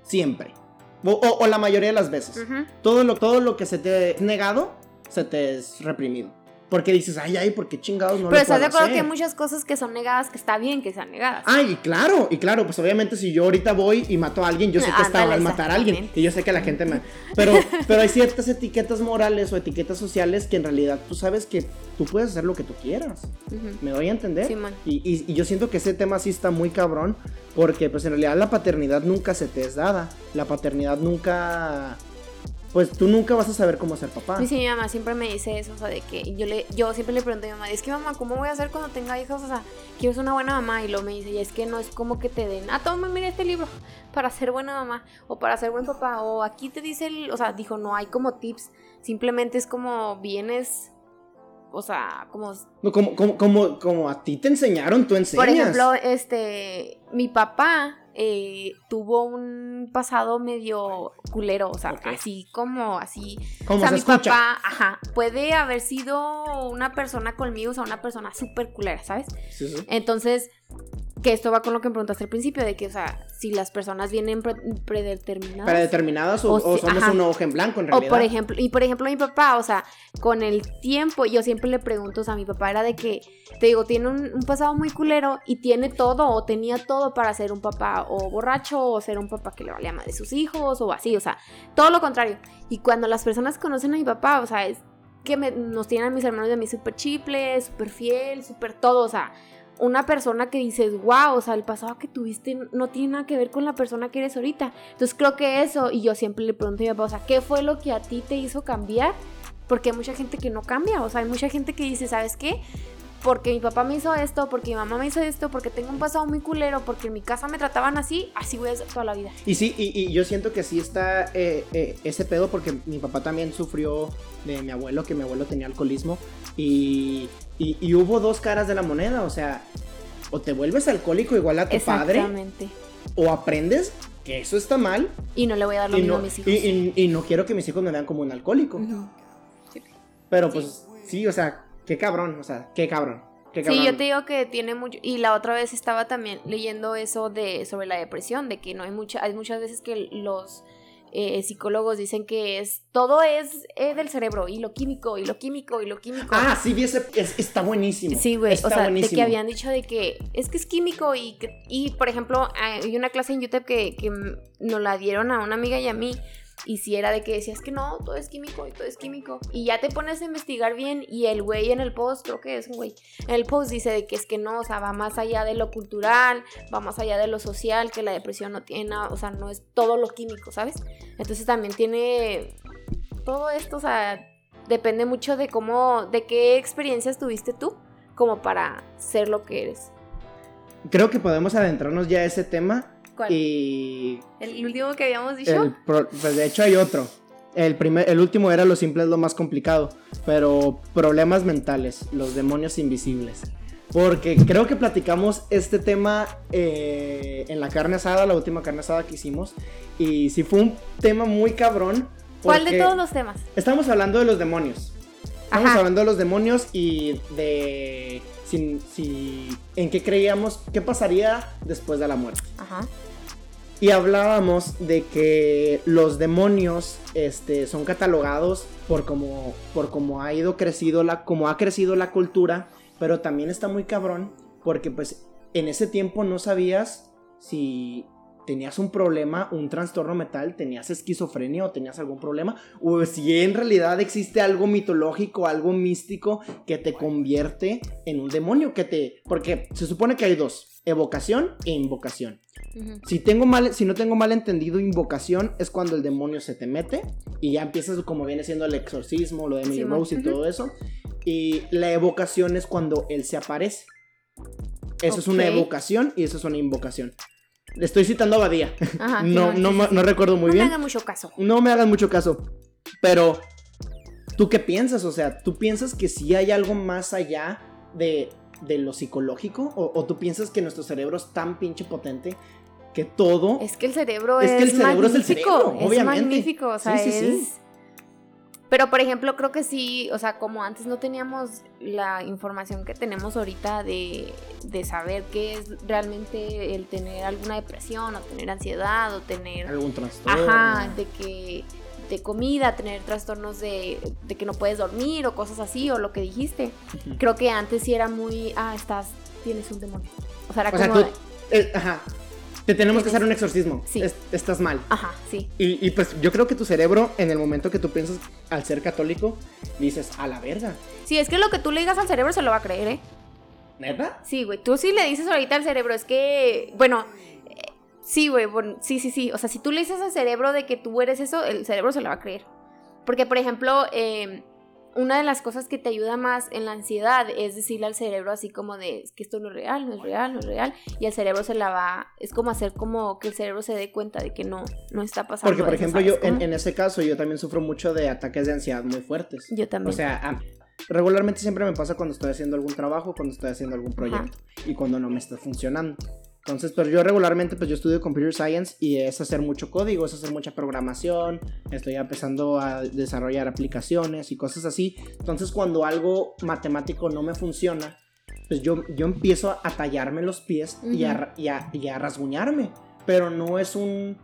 Siempre. O, la mayoría de las veces. todo, lo, todo lo que se te ha negado, se te es reprimido. Porque dices, ay, ay, porque chingados no Pero estás de acuerdo que hay muchas cosas que son negadas que está bien que sean negadas. Ay, claro, y claro, pues obviamente si yo ahorita voy y mato a alguien, yo sé que está mal matar a alguien. Y yo sé que la gente me. Pero, pero hay ciertas etiquetas morales o etiquetas sociales que en realidad tú sabes que tú puedes hacer lo que tú quieras. ¿Me doy a entender? Sí, Y, y, yo siento que ese tema sí está muy cabrón. Porque pues en realidad la paternidad nunca se te es dada. La paternidad nunca pues tú nunca vas a saber cómo ser papá. Sí, mi mamá siempre me dice eso, o sea, de que yo le yo siempre le pregunto a mi mamá, es que mamá, ¿cómo voy a hacer cuando tenga hijos? O sea, quiero ser una buena mamá y luego me dice, y es que no es como que te den, ah, toma, mira este libro para ser buena mamá o para ser buen papá o aquí te dice el, o sea, dijo, no hay como tips, simplemente es como vienes o sea, como... como, como, como, como a ti te enseñaron, tú enseñas. Por ejemplo, este, mi papá eh, tuvo un pasado medio culero, o sea, así como así. Como o sea, mi papá, ajá, puede haber sido una persona conmigo, o sea, una persona súper culera, ¿sabes? Sí, sí. Entonces, que esto va con lo que me preguntaste al principio, de que, o sea, si las personas vienen predeterminadas. Predeterminadas o, o, somos un hoja en blanco, en realidad. O por ejemplo, y por ejemplo, mi papá, o sea, con el tiempo, yo siempre le pregunto, o sea, mi papá era de que, te digo, tiene un, un pasado muy culero y tiene todo, o tenía todo para ser un papá o borracho, o ser un papá que le valía más de sus hijos, o así, o sea, todo lo contrario. Y cuando las personas conocen a mi papá, o sea, es que nos tienen a mis hermanos de mí súper chiple, súper fiel, súper todo, o sea una persona que dices, wow, o sea, el pasado que tuviste no tiene nada que ver con la persona que eres ahorita. Entonces creo que eso, y yo siempre le pregunto a mi papá, o sea, ¿qué fue lo que a ti te hizo cambiar? Porque hay mucha gente que no cambia, o sea, hay mucha gente que dice, ¿sabes qué? Porque mi papá me hizo esto, porque mi mamá me hizo esto, porque tengo un pasado muy culero, porque en mi casa me trataban así, así voy a ser toda la vida. Y sí, y, yo siento que sí está eh, eh, ese pedo, porque mi papá también sufrió de mi abuelo, que mi abuelo tenía alcoholismo, y y, hubo dos caras de la moneda, o sea, o te vuelves alcohólico igual a tu padre, o aprendes que eso está mal. Y no le voy a dar lo mismo a mis hijos. Y, no quiero que mis hijos me vean como un alcohólico. Pero pues sí. o sea, qué cabrón, o sea, qué cabrón. Sí, yo te digo que tiene mucho. Y la otra vez estaba también leyendo eso de sobre la depresión, de que no hay mucha, hay muchas veces que los eh, psicólogos dicen que es todo es eh, del cerebro y lo químico y lo químico y lo químico. Ah, sí, ese, está buenísimo. Sí, güey. O sea, de que habían dicho de que es que es químico y, y por ejemplo, hay una clase en YouTube que, que nos la dieron a una amiga y a mí y si era de que decías que no, todo es químico y todo es químico. Y ya te pones a investigar bien y el güey en el post, creo que es un güey, en el post dice de que es que no, o sea, va más allá de lo cultural, va más allá de lo social, que la depresión no tiene o sea, no es todo lo químico, ¿sabes? Entonces también tiene todo esto, o sea, depende mucho de cómo, de qué experiencias tuviste tú como para ser lo que eres. Creo que podemos adentrarnos ya a ese tema y. ¿El último que habíamos dicho? pues de hecho hay otro. El, primer, el último era lo simple es lo más complicado. Pero problemas mentales, los demonios invisibles. Porque creo que platicamos este tema eh, en la carne asada, la última carne asada que hicimos. Y sí fue un tema muy cabrón. ¿Cuál de todos los temas? Estamos hablando de los demonios. Estamos hablando de los demonios y de si, si, en qué creíamos, qué pasaría después de la muerte. Ajá. Y hablábamos de que los demonios este, son catalogados por cómo, por ha ido crecido la, como ha crecido la cultura, pero también está muy cabrón porque pues en ese tiempo no sabías si tenías un problema, un trastorno mental, tenías esquizofrenia o tenías algún problema, o si en realidad existe algo mitológico, algo místico que te convierte en un demonio, que te... Porque se supone que hay dos, evocación e invocación. Si, tengo mal, si no tengo mal entendido, invocación es cuando el demonio se te mete y ya empiezas como viene siendo el exorcismo, lo de Emily Rose y todo eso. Y la evocación es cuando él se aparece. Eso es una evocación y eso es una invocación. Le estoy citando a Badía. no, no, recuerdo muy bien. No me hagan mucho caso. No me hagan mucho caso. Pero, ¿tú qué piensas? O sea, ¿tú piensas que si hay algo más allá de, lo psicológico? ¿O, tú piensas que nuestro cerebro es tan pinche potente que todo. Es que el cerebro es. Es que el cerebro es el cerebro, obviamente. Es magnífico, o sea, sí, sí, es. Sí. Pero, por ejemplo, creo que sí, o sea, como antes no teníamos la información que tenemos ahorita de, de, saber qué es realmente el tener alguna depresión o tener ansiedad o tener... Algún trastorno. Ajá, de que de comida, tener trastornos de, de que no puedes dormir o cosas así o lo que dijiste. Creo que antes sí era muy, ah, estás, tienes un demonio. O sea, era como... Sea, tú, eh, ajá, te tenemos que hacer un exorcismo. Sí. estás mal. Ajá, sí. Y, pues yo creo que tu cerebro, en el momento que tú piensas al ser católico, dices, a la verga. Sí, es que lo que tú le digas al cerebro se lo va a creer, ¿eh? ¿Neta? Sí, güey. Tú sí le dices ahorita al cerebro, es que, bueno, eh, sí, güey, sí, sí, sí. O sea, si tú le dices al cerebro de que tú eres eso, el cerebro se lo va a creer. Porque, por ejemplo, eh, una de las cosas que te ayuda más en la ansiedad es decirle al cerebro así como de que esto no es real, no es real, no es real y el cerebro se la va, es como hacer como que el cerebro se dé cuenta de que no, no está pasando. Porque por ejemplo yo en, ese caso yo también sufro mucho de ataques de ansiedad muy fuertes. Yo también. O sea, regularmente siempre me pasa cuando estoy haciendo algún trabajo, cuando estoy haciendo algún proyecto y cuando no me está funcionando. Entonces, pero yo regularmente, pues yo estudio Computer Science y es hacer mucho código, es hacer mucha programación, estoy empezando a desarrollar aplicaciones y cosas así. Entonces, cuando algo matemático no me funciona, pues yo, yo empiezo a tallarme los pies y, a, y, a, rasguñarme. Pero no es un...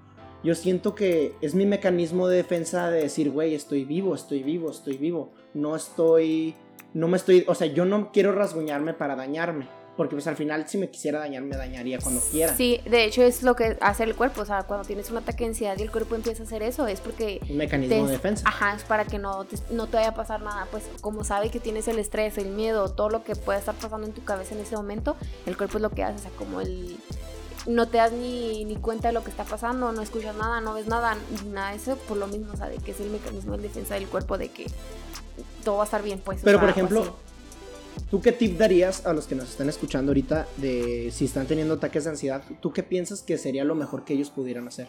Yo siento que es mi mecanismo de defensa de decir, güey, estoy vivo, estoy vivo, estoy vivo. No estoy... No me estoy... O sea, yo no quiero rasguñarme para dañarme porque pues al final si me quisiera dañar, me dañaría cuando quiera. Sí, de hecho es lo que hace el cuerpo. O sea, cuando tienes un ataque de ansiedad y el cuerpo empieza a hacer eso, es porque... Un mecanismo de defensa. Ajá, es para que no te, no te vaya a pasar nada. Pues como sabe que tienes el estrés, el miedo, todo lo que puede estar pasando en tu cabeza en ese momento, el cuerpo es lo que hace. O sea, como el... No te das ni, ni cuenta de lo que está pasando, no escuchas nada, no ves nada, nada de eso, por lo mismo, o sea, de que es el mecanismo de defensa del cuerpo de que todo va a estar bien, pues. Pero, por ejemplo, ¿Tú qué tip darías a los que nos están escuchando ahorita de si están teniendo ataques de ansiedad? ¿Tú qué piensas que sería lo mejor que ellos pudieran hacer?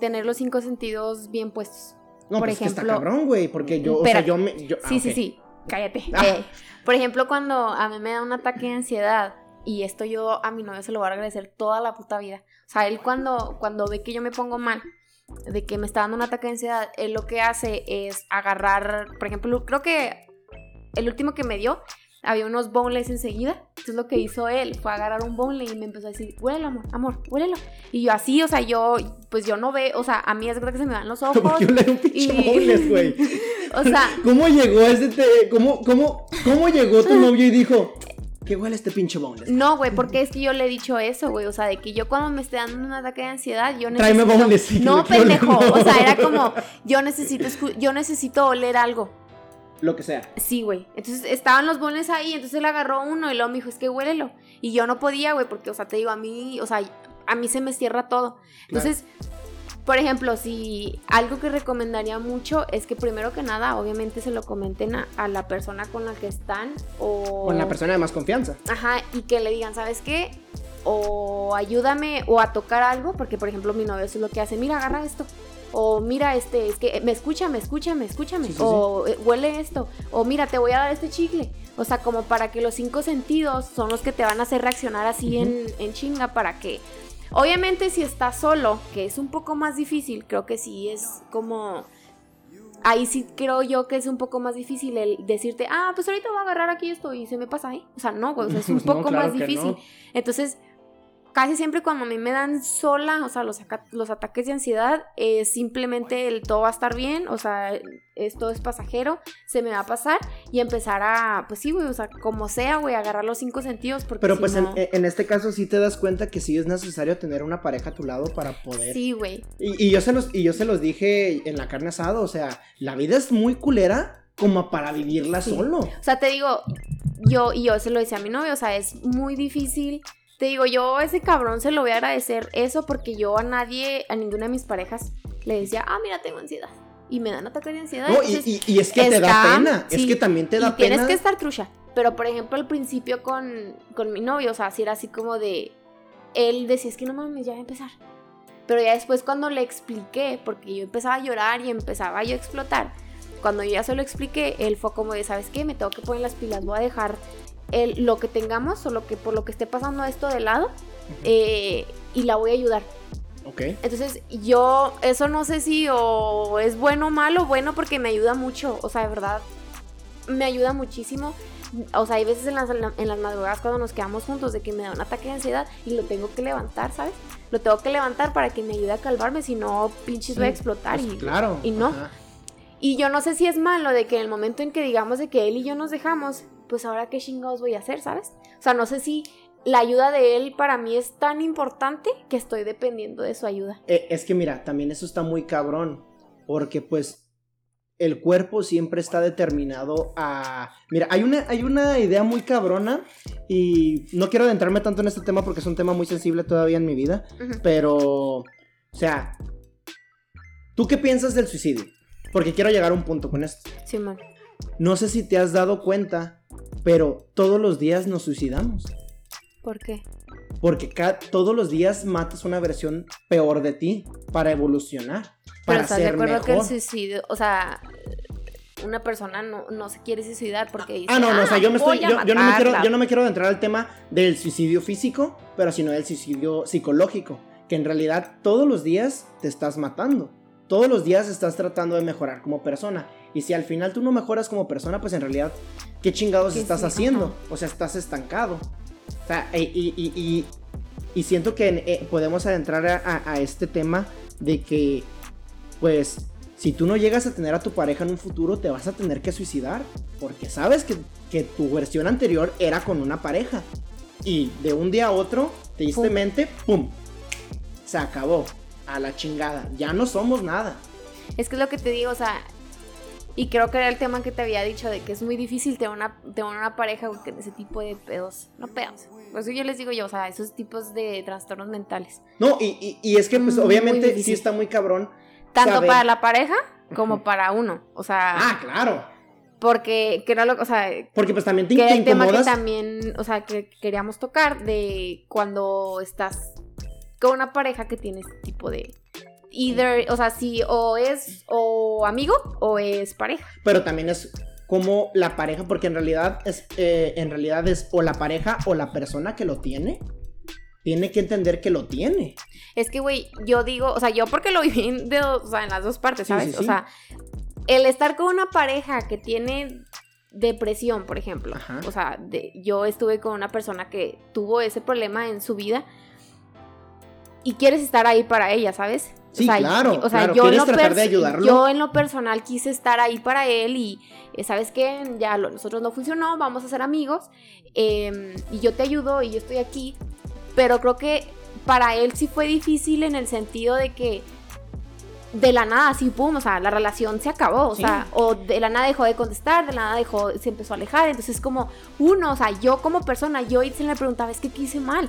Tener los cinco sentidos bien puestos. No, por pues ejemplo, está cabrón, güey, porque yo, o sea, yo me... Ah, sí, sí, sí, cállate. Ah. Eh, por ejemplo, cuando a mí me da un ataque de ansiedad, y esto yo a mi novio se lo voy a agradecer toda la puta vida. O sea, él cuando, cuando ve que yo me pongo mal, de que me está dando un ataque de ansiedad, él lo que hace es agarrar, por ejemplo, creo que el último que me dio había unos boneless enseguida. Entonces lo que hizo él fue agarrar un boneless y me empezó a decir, huélelo, amor, amor, huélelo. Y yo así, o sea, yo, pues yo no veo, o sea, a mí es verdad que se me dan los ojos. ¿Por qué un pinche boneless, güey? o sea. ¿Cómo llegó ese, te... cómo, cómo, cómo llegó tu novio y dijo, ¿Qué huele este pinche boneless? No, güey, porque es que yo le he dicho eso, güey. O sea, de que yo cuando me esté dando un ataque de ansiedad, yo necesito. Tráeme boneless. no, pendejo. O sea, era como, yo necesito, yo necesito oler algo. Lo que sea. Sí, güey. Entonces estaban los boneless ahí, entonces él agarró uno y luego me dijo, es que huélelo. Y yo no podía, güey, porque, o sea, te digo, a mí, o sea, a mí se me cierra todo. Entonces, por ejemplo, si algo que recomendaría mucho es que primero que nada, obviamente se lo comenten a, la persona con la que están o... Con la persona de más confianza. Ajá, y que le digan, ¿sabes qué? O ayúdame o a tocar algo, porque por ejemplo mi novio es lo que hace, mira, agarra esto. O mira, este, es que me escucha, me escucha, me escúchame. o eh, huele esto. O mira, te voy a dar este chicle. O sea, como para que los cinco sentidos son los que te van a hacer reaccionar así en, en chinga para que Obviamente si estás solo, que es un poco más difícil, creo que sí es como... Ahí sí creo yo que es un poco más difícil el decirte, ah, pues ahorita voy a agarrar aquí esto y se me pasa ahí. O sea, no, es un poco más difícil. Entonces, casi siempre cuando a mí me dan sola, o sea, los, los ataques de ansiedad, es simplemente el todo va a estar bien, o sea, esto es pasajero, se me va a pasar y empezar a, pues sí, güey, o sea, como sea, güey, agarrar los cinco sentidos. Porque Pero pues en, este caso sí te das cuenta que sí es necesario tener una pareja a tu lado para poder. Sí, güey. Y, yo se los, y yo se los dije en la carne asada, o sea, la vida es muy culera como para vivirla solo. O sea, te digo, yo, y yo se lo decía a mi novio, o sea, es muy difícil te digo, yo a ese cabrón se lo voy a agradecer eso porque yo a nadie, a ninguna de mis parejas, le decía, ah, mira, tengo ansiedad. Y me dan ataques de ansiedad. No, y, es que te da pena. es que también te da y pena. Tienes que estar trucha. Pero por ejemplo, al principio con, con mi novio, o sea, así era así como de. Él decía, es que no mames, ya va a empezar. Pero ya después, cuando le expliqué, porque yo empezaba a llorar y empezaba yo a explotar, cuando yo ya se lo expliqué, él fue como de, ¿sabes qué? Me tengo que poner las pilas, voy a dejar el, lo que tengamos o lo que por lo que esté pasando esto de lado eh, y la voy a ayudar. Ok. Entonces yo, eso no sé si o es bueno o malo, bueno porque me ayuda mucho, o sea, de verdad, me ayuda muchísimo. O sea, hay veces en las, en las madrugadas cuando nos quedamos juntos de que me da un ataque de ansiedad y lo tengo que levantar, ¿sabes? Lo tengo que levantar para que me ayude a calmarme, si no, pinches voy a explotar. Pues y, claro. Y no. Y yo no sé si es malo de que en el momento en que digamos de que él y yo nos dejamos, pues ahora qué chingados voy a hacer, ¿sabes? O sea, no sé si la ayuda de él para mí es tan importante que estoy dependiendo de su ayuda. Eh, es que mira, también eso está muy cabrón, porque pues el cuerpo siempre está determinado a... Mira, hay una, hay una idea muy cabrona y no quiero adentrarme tanto en este tema porque es un tema muy sensible todavía en mi vida, pero, o sea, ¿tú qué piensas del suicidio? Porque quiero llegar a un punto con esto. Sí, man. No sé si te has dado cuenta, pero todos los días nos suicidamos. ¿Por qué? Porque todos los días matas una versión peor de ti para evolucionar. Para pero estás de acuerdo que el suicidio, o sea, una persona no, se quiere suicidar porque dice. Ah, no, no, o sea, yo, me estoy, yo, no me quiero, yo no me quiero adentrar al tema del suicidio físico, pero sino del suicidio psicológico. Que en realidad todos los días te estás matando todos los días estás tratando de mejorar como persona. Y si al final tú no mejoras como persona, pues en realidad, ¿qué chingados estás haciendo? O sea, estás estancado. O sea, y, siento que eh, podemos adentrar a, este tema de que, pues, si tú no llegas a tener a tu pareja en un futuro, te vas a tener que suicidar. Porque sabes que, que tu versión anterior era con una pareja. Y de un día a otro, tristemente, ¡pum! Se acabó a la chingada. Ya no somos nada. Es que es lo que te digo, o sea, y creo que era el tema que te había dicho de que es muy difícil tener una, tener una pareja con ese tipo de pedos. No pedos. Por eso yo les digo yo, o sea, esos tipos de trastornos mentales. No, y, es que pues obviamente sí está muy cabrón. Tanto para la pareja como para uno. O sea. Ah, claro. Porque, que era lo, o sea, porque pues también te, que el tema que también, o sea, que queríamos tocar de cuando estás con una pareja que tiene este tipo de either, o sea, si o es o amigo o es pareja. Pero también es como la pareja, porque en realidad es, eh, en realidad es o la pareja o la persona que lo tiene. Tiene que entender que lo tiene. Es que, güey, yo digo, o sea, yo porque lo viví de, o sea, en las dos partes, ¿sabes? O sea, el estar con una pareja que tiene depresión, por ejemplo. O sea, yo estuve con una persona que tuvo ese problema en su vida y quieres estar ahí para ella, ¿sabes? Sí, claro. O sea, yo, en lo tratar de ayudarlo? yo en lo personal quise estar ahí para él y, eh, ¿sabes qué? Ya nosotros no funcionó, vamos a ser amigos em, y yo te ayudo y yo estoy aquí. Pero creo que para él sí fue difícil en el sentido de que de la nada, así, pum, o sea, la relación se acabó, o sea, o de la nada dejó de contestar, de la nada dejó, se empezó a alejar, entonces como uno, o sea, yo como persona, yo se le preguntaba, es que ¿qué hice mal?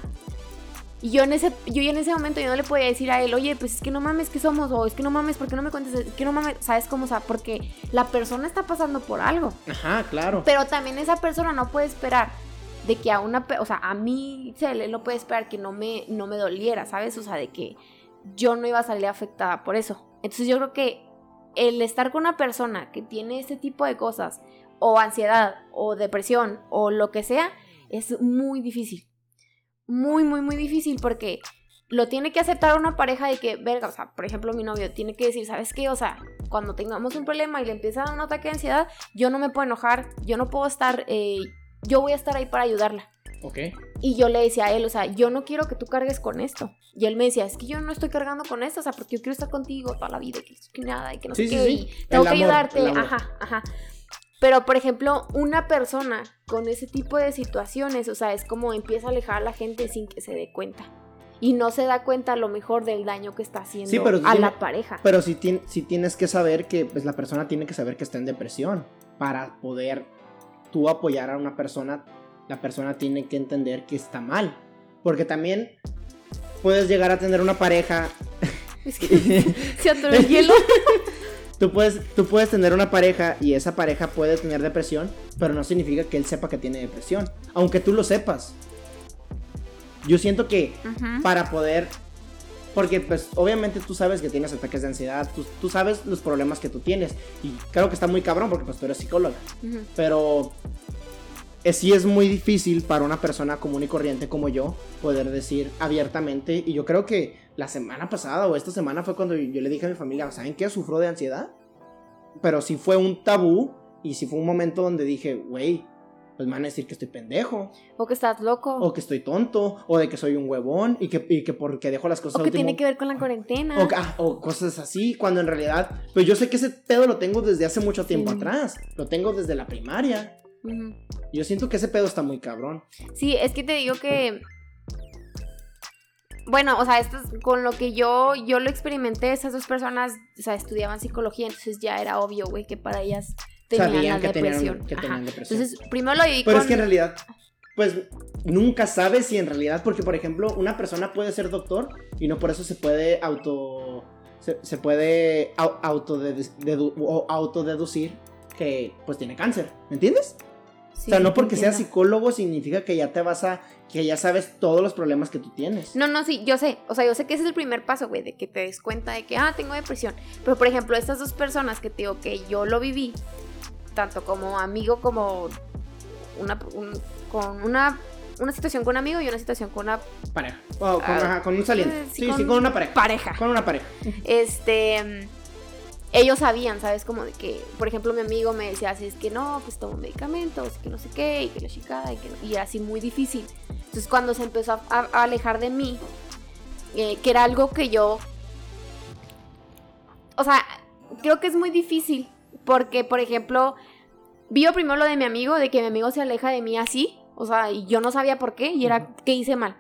Y yo en ese, yo en ese momento yo no le podía decir a él, oye, pues es que no mames, ¿qué somos? O es que no mames, ¿por qué no me cuentes? Es que no mames, ¿sabes cómo? O sea, porque la persona está pasando por algo. Ajá, claro. Pero también esa persona no puede esperar de que a una, o sea, a mí, él no puede esperar que no me, no me doliera, ¿sabes? O sea, de que yo no iba a salir afectada por eso. Entonces yo creo que el estar con una persona que tiene ese tipo de cosas, o ansiedad, o depresión, o lo que sea, es muy difícil muy, muy, muy difícil porque lo tiene que aceptar una pareja de que, verga, o sea, por ejemplo, mi novio tiene que decir, ¿sabes qué? O sea, cuando tengamos un problema y le empieza a dar un ataque de ansiedad, yo no me puedo enojar, yo no puedo estar, eh, yo voy a estar ahí para ayudarla. Ok. Y yo le decía a él, o sea, yo no quiero que tú cargues con esto. Y él me decía, es que yo no estoy cargando con esto, o sea, porque yo quiero estar contigo toda la vida, y que, nada, y que no sé qué, y tengo que ayudarte, ajá, ajá. Pero, por ejemplo, una persona con ese tipo de situaciones, o sea, es como empieza a alejar a la gente sin que se dé cuenta. Y no se da cuenta a lo mejor del daño que está haciendo a la pareja. Pero sí, tienes que saber que pues, la persona tiene que saber que está en depresión. Para poder tú apoyar a una persona, la persona tiene que entender que está mal. Porque también puedes llegar a tener una pareja. Es que se atoró el hielo. Tú puedes, tú puedes tener una pareja y esa pareja puede tener depresión, pero no significa que él sepa que tiene depresión, aunque tú lo sepas. Yo siento que para poder, porque pues obviamente tú sabes que tienes ataques de ansiedad, tú, sabes los problemas que tú tienes y creo que está muy cabrón porque pues tú eres psicóloga, pero es, sí es muy difícil para una persona común y corriente como yo poder decir abiertamente y yo creo que la semana pasada o esta semana fue cuando yo le dije a mi familia, ¿saben qué? Sufro de ansiedad. Pero sí fue un tabú y sí fue un momento donde dije, güey, pues me van a decir que estoy pendejo. O que estás loco. O que estoy tonto. O de que soy un huevón. Y que, y que porque dejo las cosas. O que tiene que ver con la cuarentena. Ah, o, cosas así. Cuando en realidad. Pues yo sé que ese pedo lo tengo desde hace mucho tiempo atrás. Lo tengo desde la primaria. Yo siento que ese pedo está muy cabrón. Sí, es que te digo que bueno, o sea, esto con lo que yo, yo lo experimenté, esas dos personas, o sea, estudiaban psicología, entonces ya era obvio, güey, que para ellas tenían la depresión. que tenían depresión. Entonces, primero lo Pero es que en realidad, pues, nunca sabes si en realidad, porque, por ejemplo, una persona puede ser doctor y no por eso se puede auto... Se, puede autodeducir que, pues, tiene cáncer, ¿me entiendes? O sea, no porque seas psicólogo significa que ya te vas a, que ya sabes todos los problemas que tú tienes. No, no, sí, yo sé, o sea, yo sé que ese es el primer paso, güey, de que te des cuenta de que, ah, tengo depresión. Pero, por ejemplo, estas dos personas que te digo que yo lo viví, tanto como amigo como una, con una, una situación con un amigo y una situación con una pareja. Con, ah, con un saliente. Sí, sí, con una pareja. Pareja. Con una pareja. Este ellos sabían, ¿sabes? Como de que, por ejemplo, mi amigo me decía así, es que no, pues tomo medicamentos, que no sé qué, y que la chicada, y que y así muy difícil. Entonces cuando se empezó a, alejar de mí, eh, que era algo que yo, o sea, creo que es muy difícil, porque, por ejemplo, vio primero lo de mi amigo, de que mi amigo se aleja de mí así, o sea, y yo no sabía por qué, y era que hice mal.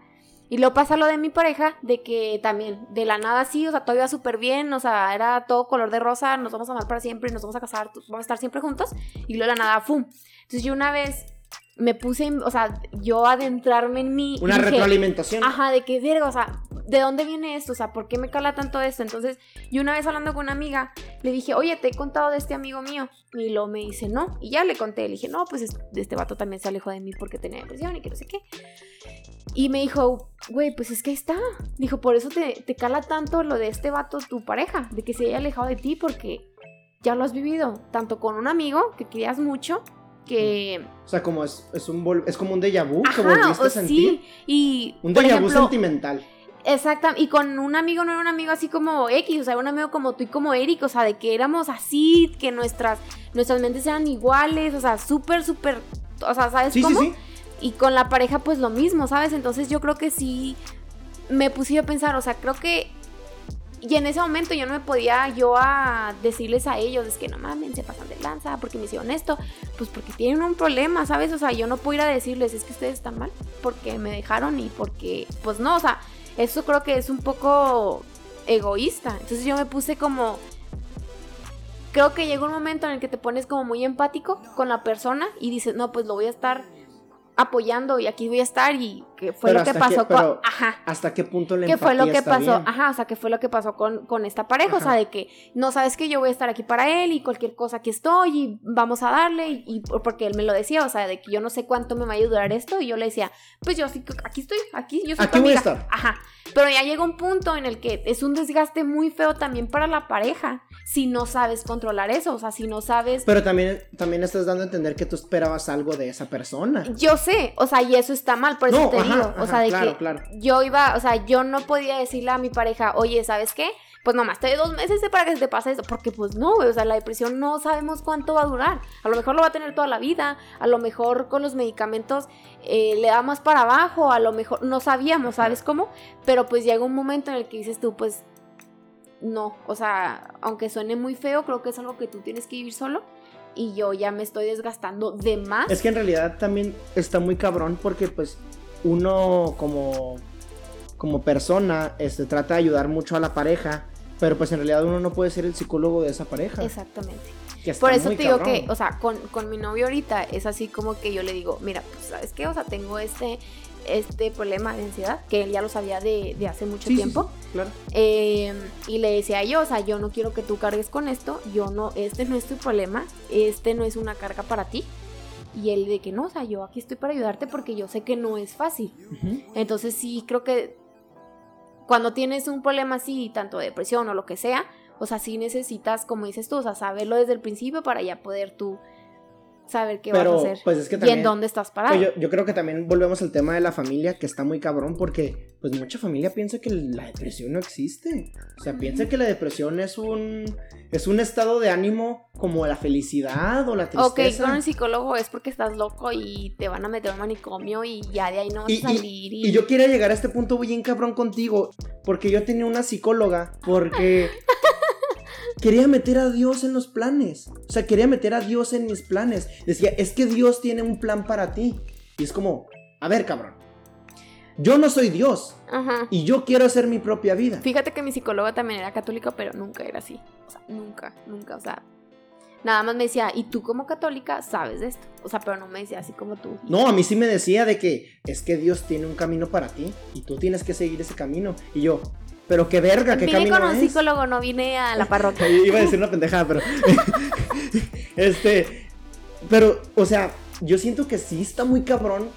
Y luego pasa lo de mi pareja, de que también, de la nada sí, o sea, todo iba súper bien, o sea, era todo color de rosa, nos vamos a amar para siempre, nos vamos a casar, vamos a estar siempre juntos, y luego de la nada, ¡fum! Entonces yo una vez me puse, o sea, yo adentrarme en mí. Una retroalimentación. Ajá, de que verga, o sea, ¿de dónde viene esto? O sea, ¿por qué me cala tanto esto? Entonces, yo una vez hablando con una amiga, le dije, oye, te he contado de este amigo mío. Y luego me dice, no. Y ya le conté, le dije, no, pues este vato también se alejó de mí porque tenía depresión y que no sé qué. Y me dijo, güey, pues es que está. Dijo, por eso te, te cala tanto lo de este vato, tu pareja, de que se haya alejado de ti porque ya lo has vivido, tanto con un amigo que querías mucho, que... O sea, como es, es, un, es como un déjà vu que volviste a sentir. Sí, y... Un déjà vu sentimental. Exacto, y con un amigo no era un amigo así como X, o sea, un amigo como tú y como Eric, o sea, de que éramos así, que nuestras, nuestras mentes eran iguales, o sea, súper, súper, o sea, ¿sabes cómo? Sí, sí. Y con la pareja pues lo mismo, ¿sabes? Entonces yo creo que sí me puse a pensar, o sea, creo que y en ese momento yo no me podía yo a decirles a ellos, es que no mames, se pasan de lanza, porque me hicieron esto, pues porque tienen un problema, ¿sabes? O sea, yo no puedo ir a decirles, es que ustedes están mal, porque me dejaron y porque, pues no, o sea, eso creo que es un poco egoísta. Entonces yo me puse como... Creo que llega un momento en el que te pones como muy empático con la persona y dices, no, pues lo voy a estar apoyando y aquí voy a estar y que fue lo que pasó con ajá. hasta qué punto le fue lo que pasó ajá o sea que fue lo que pasó con, con esta pareja o sea de que no sabes que yo voy a estar aquí para él y cualquier cosa aquí estoy y vamos a darle y, porque él me lo decía o sea de que yo no sé cuánto me va a ayudar esto y yo le decía pues yo sí aquí estoy aquí yo soy aquí voy a estar. Ajá. Pero ya llega un punto en el que es un desgaste muy feo también para la pareja si no sabes controlar eso o sea si no sabes pero también también estás dando a entender que tú esperabas algo de esa persona. Yo sé o sea y eso está mal por eso te o sea, de que yo iba, o sea, yo no podía decirle a mi pareja, oye, ¿sabes qué? Pues nomás te doy dos meses para que se te pase eso, porque pues no, o sea, la depresión no sabemos cuánto va a durar. A lo mejor lo va a tener toda la vida, a lo mejor con los medicamentos eh, le da más para abajo, a lo mejor no sabíamos, ¿sabes cómo? Pero pues llega un momento en el que dices tú, pues no, o sea, aunque suene muy feo, creo que es algo que tú tienes que vivir solo y yo ya me estoy desgastando de más. Es que en realidad también está muy cabrón porque pues uno como, como persona este, trata de ayudar mucho a la pareja, pero pues en realidad uno no puede ser el psicólogo de esa pareja. Exactamente. Por eso te digo que, o sea, con, con, mi novio ahorita es así como que yo le digo, mira, pues sabes qué, o sea, tengo este, este problema de ansiedad, que él ya lo sabía de, de hace mucho tiempo. claro. Em, y le decía yo, o sea, yo no quiero que tú cargues con esto, yo no, este no es tu problema, este no es una carga para ti. Y él de que no, o sea, yo aquí estoy para ayudarte porque yo sé que no es fácil. Entonces sí, creo que cuando tienes un problema así, tanto de depresión o lo que sea, o sea, sí necesitas, como dices tú, o sea, saberlo desde el principio para ya poder tú saber qué vas a hacer pues es que y en dónde estás parado. Pues yo, creo que también volvemos al tema de la familia, que está muy cabrón, porque pues mucha familia piensa que la depresión no existe. O sea, piensa que la depresión es un es un estado de ánimo como la felicidad o la tristeza. Ok, con un psicólogo es porque estás loco y te van a meter a un manicomio y ya de ahí no vas a salir. Y... yo quiero llegar a este punto bien cabrón contigo, porque yo tenía una psicóloga, porque quería meter a Dios en los planes. O sea, quería meter a Dios en mis planes. Decía, es que Dios tiene un plan para ti. Y es como, a ver, cabrón. Yo no soy Dios. Ajá. Y yo quiero hacer mi propia vida. Fíjate que mi psicóloga también era católica, pero nunca era así. O sea, nunca, nunca. O sea, nada más me decía, y tú como católica sabes de esto. O sea, pero no me decía así como tú. No, a mí sí me decía de que es que Dios tiene un camino para ti y tú tienes que seguir ese camino. Y yo, pero qué verga, qué vine con un psicólogo, no vine a la parroquia. Iba a decir una pendejada, pero. este. Pero, o sea, yo siento que sí está muy cabrón.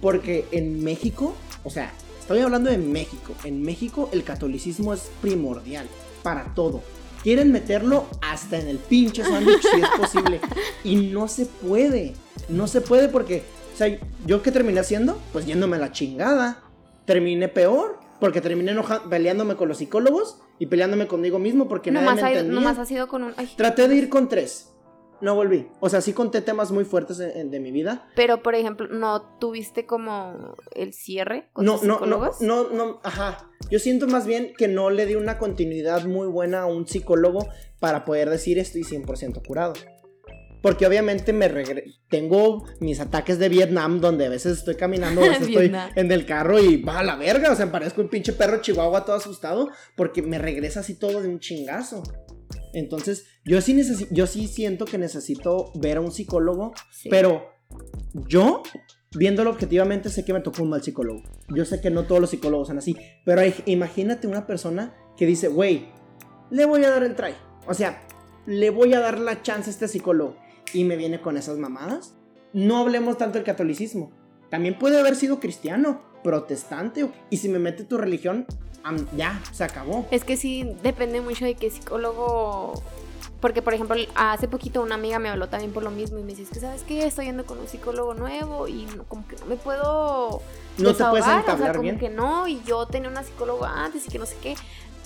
Porque en México, o sea, estoy hablando de México. En México el catolicismo es primordial para todo. Quieren meterlo hasta en el pinche sándwich si es posible. Y no se puede. No se puede porque, o sea, ¿yo qué terminé haciendo? Pues yéndome a la chingada. Terminé peor porque terminé peleándome con los psicólogos y peleándome conmigo mismo porque no nadie me entendía. Nomás ha sido con un... Traté de ir con tres. No volví. O sea, sí conté temas muy fuertes de, mi vida. Pero, por ejemplo, ¿no tuviste como el cierre con no, tus psicólogos? No, no, no, ajá. Yo siento más bien que no le di una continuidad muy buena a un psicólogo para poder decir estoy 100% curado. Porque obviamente me tengo mis ataques de Vietnam donde a veces estoy caminando, a veces estoy en el carro y va a la verga, o sea, parezco un pinche perro chihuahua todo asustado porque me regresa así todo de un chingazo. Entonces, yo sí yo sí siento que necesito ver a un psicólogo, pero yo viéndolo objetivamente sé que me tocó un mal psicólogo. Yo sé que no todos los psicólogos son así, pero imagínate una persona que dice, "Güey, le voy a dar el try." O sea, le voy a dar la chance a este psicólogo y me viene con esas mamadas. No hablemos tanto del catolicismo. También puede haber sido cristiano, protestante. Y si me mete tu religión, ya, se acabó. Es que sí, depende mucho de qué psicólogo porque, por ejemplo, hace poquito una amiga me habló también por lo mismo y me dice, es que, ¿sabes qué? Estoy yendo con un psicólogo nuevo y como que no me puedo no te puedes o sea, como que no, y yo tenía una psicóloga antes y que no sé qué.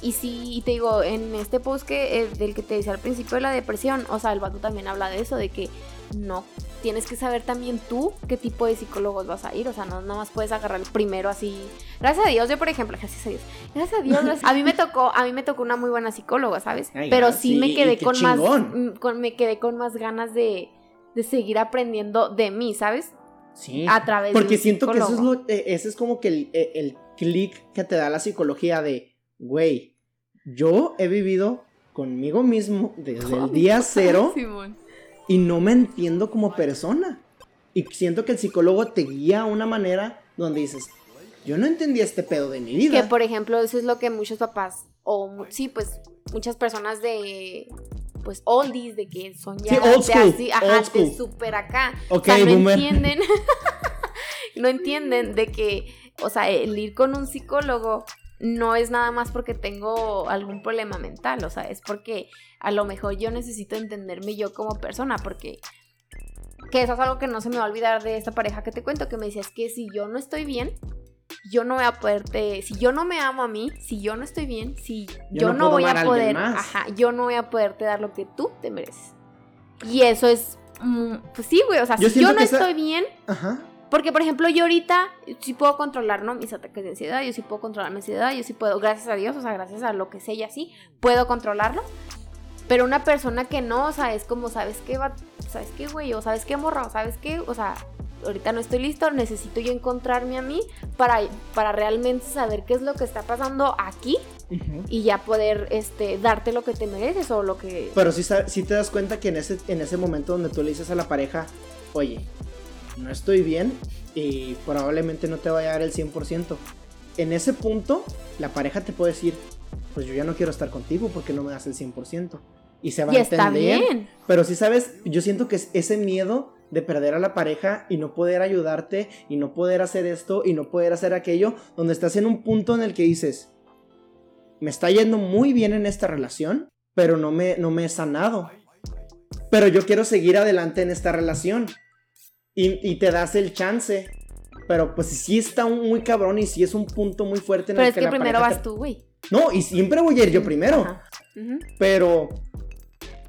Y sí, te digo, en este post que, eh, del que te decía al principio de la depresión, o sea, el vato también habla de eso, de que no tienes que saber también tú qué tipo de psicólogos vas a ir. O sea, no nada más puedes agarrar el primero así. Gracias a Dios, yo por ejemplo, gracias a Dios. Gracias a Dios, a mí me tocó, a mí me tocó una muy buena psicóloga, ¿sabes? Pero sí, me quedé con más. Mm, con, me quedé con más ganas de, de seguir aprendiendo de mí, ¿sabes? Sí. A través Porque siento que eso es lo, eh, ese es como que el, eh, el clic que te da la psicología de, güey, yo he vivido conmigo mismo desde el día cero y no me entiendo como persona. Y siento que el psicólogo te guía a una manera donde dices, yo no entendía este pedo de mi vida. Que por ejemplo, eso es lo que muchos papás, o sí, pues muchas personas de pues oldies, de que son ya old school, de así, ajá, de súper acá. o sea, no entienden, no entienden de que, o sea, el ir con un psicólogo no es nada más porque tengo algún problema mental, o sea, es porque a lo mejor yo necesito entenderme yo como persona, porque que eso es algo que no se me va a olvidar de esta pareja que te cuento, que me decía, es que si yo no estoy bien, yo no voy a poderte, si yo no me amo a mí, si yo no estoy bien, si yo, no, voy a poder, ajá, yo no voy a poderte dar lo que tú te mereces. Y eso es, mm, pues sí, güey, o sea, si yo no estoy bien, ajá. Porque por ejemplo yo ahorita sí puedo controlar, ¿no? Mis ataques de ansiedad, yo sí puedo controlar mi ansiedad, yo sí puedo, gracias a Dios, o sea, gracias a lo que sé y así, puedo controlarlo. Pero una persona que no, o sea, es como, ¿sabes qué? Va, ¿Sabes qué, güey? O ¿sabes qué, morra? ¿Sabes qué? O sea, ahorita no estoy listo, necesito yo encontrarme a mí para, para realmente saber qué es lo que está pasando aquí y ya poder este, darte lo que te mereces o lo que... Pero si sí, te das cuenta que en ese, en ese momento donde tú le dices a la pareja, oye, no estoy bien y probablemente no te vaya a dar el 100%. En ese punto, la pareja te puede decir, pues yo ya no quiero estar contigo porque no me das el 100%. Y se va a entender. Está bien. Pero si sabes, yo siento que ese miedo de perder a la pareja y no poder ayudarte y no poder hacer esto y no poder hacer aquello, donde estás en un punto en el que dices, me está yendo muy bien en esta relación, pero no me, no me he sanado. Pero yo quiero seguir adelante en esta relación. Y, te das el chance. Pero pues sí está muy cabrón y sí es un punto muy fuerte en pero el que, es que primero vas tú, güey. No, y siempre voy a ir yo primero. Pero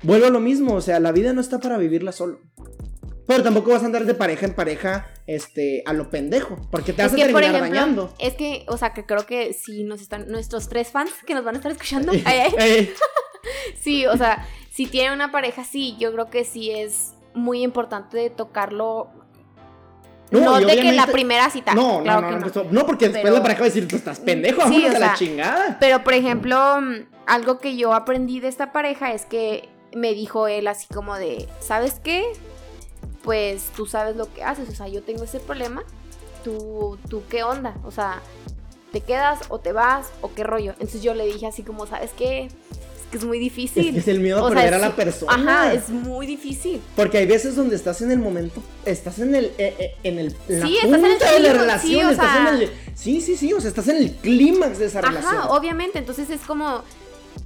vuelvo a lo mismo, o sea, la vida no está para vivirla solo. Pero tampoco vas a andar de pareja en pareja este, a lo pendejo, porque te vas a terminar dañando. Es que, o sea, que creo que si nos están, nuestros tres fans que nos van a estar escuchando, sí, o sea, si tienen una pareja, sí, yo creo que sí es muy importante tocarlo. No, de que la primera cita. No, no, no, no, no, porque después la pareja va a decir, tú estás pendejo, sí, a la chingada. Pero, por ejemplo, algo que yo aprendí de esta pareja es que me dijo él así como de, ¿sabes qué? pues tú sabes lo que haces, o sea, yo tengo ese problema, tú, tú qué onda, o sea, ¿te quedas o te vas o qué rollo? Entonces yo le dije así como, ¿sabes qué? Es que es muy difícil. Es, que es el miedo a perder a la persona. Ajá, es muy difícil. Porque hay veces donde estás en el momento, estás en el, eh, eh, en el, sí, estás en el de la relación, sí, estás en el, sí, sí, sí, o sea, estás en el clímax de esa relación. Ajá, obviamente, entonces es como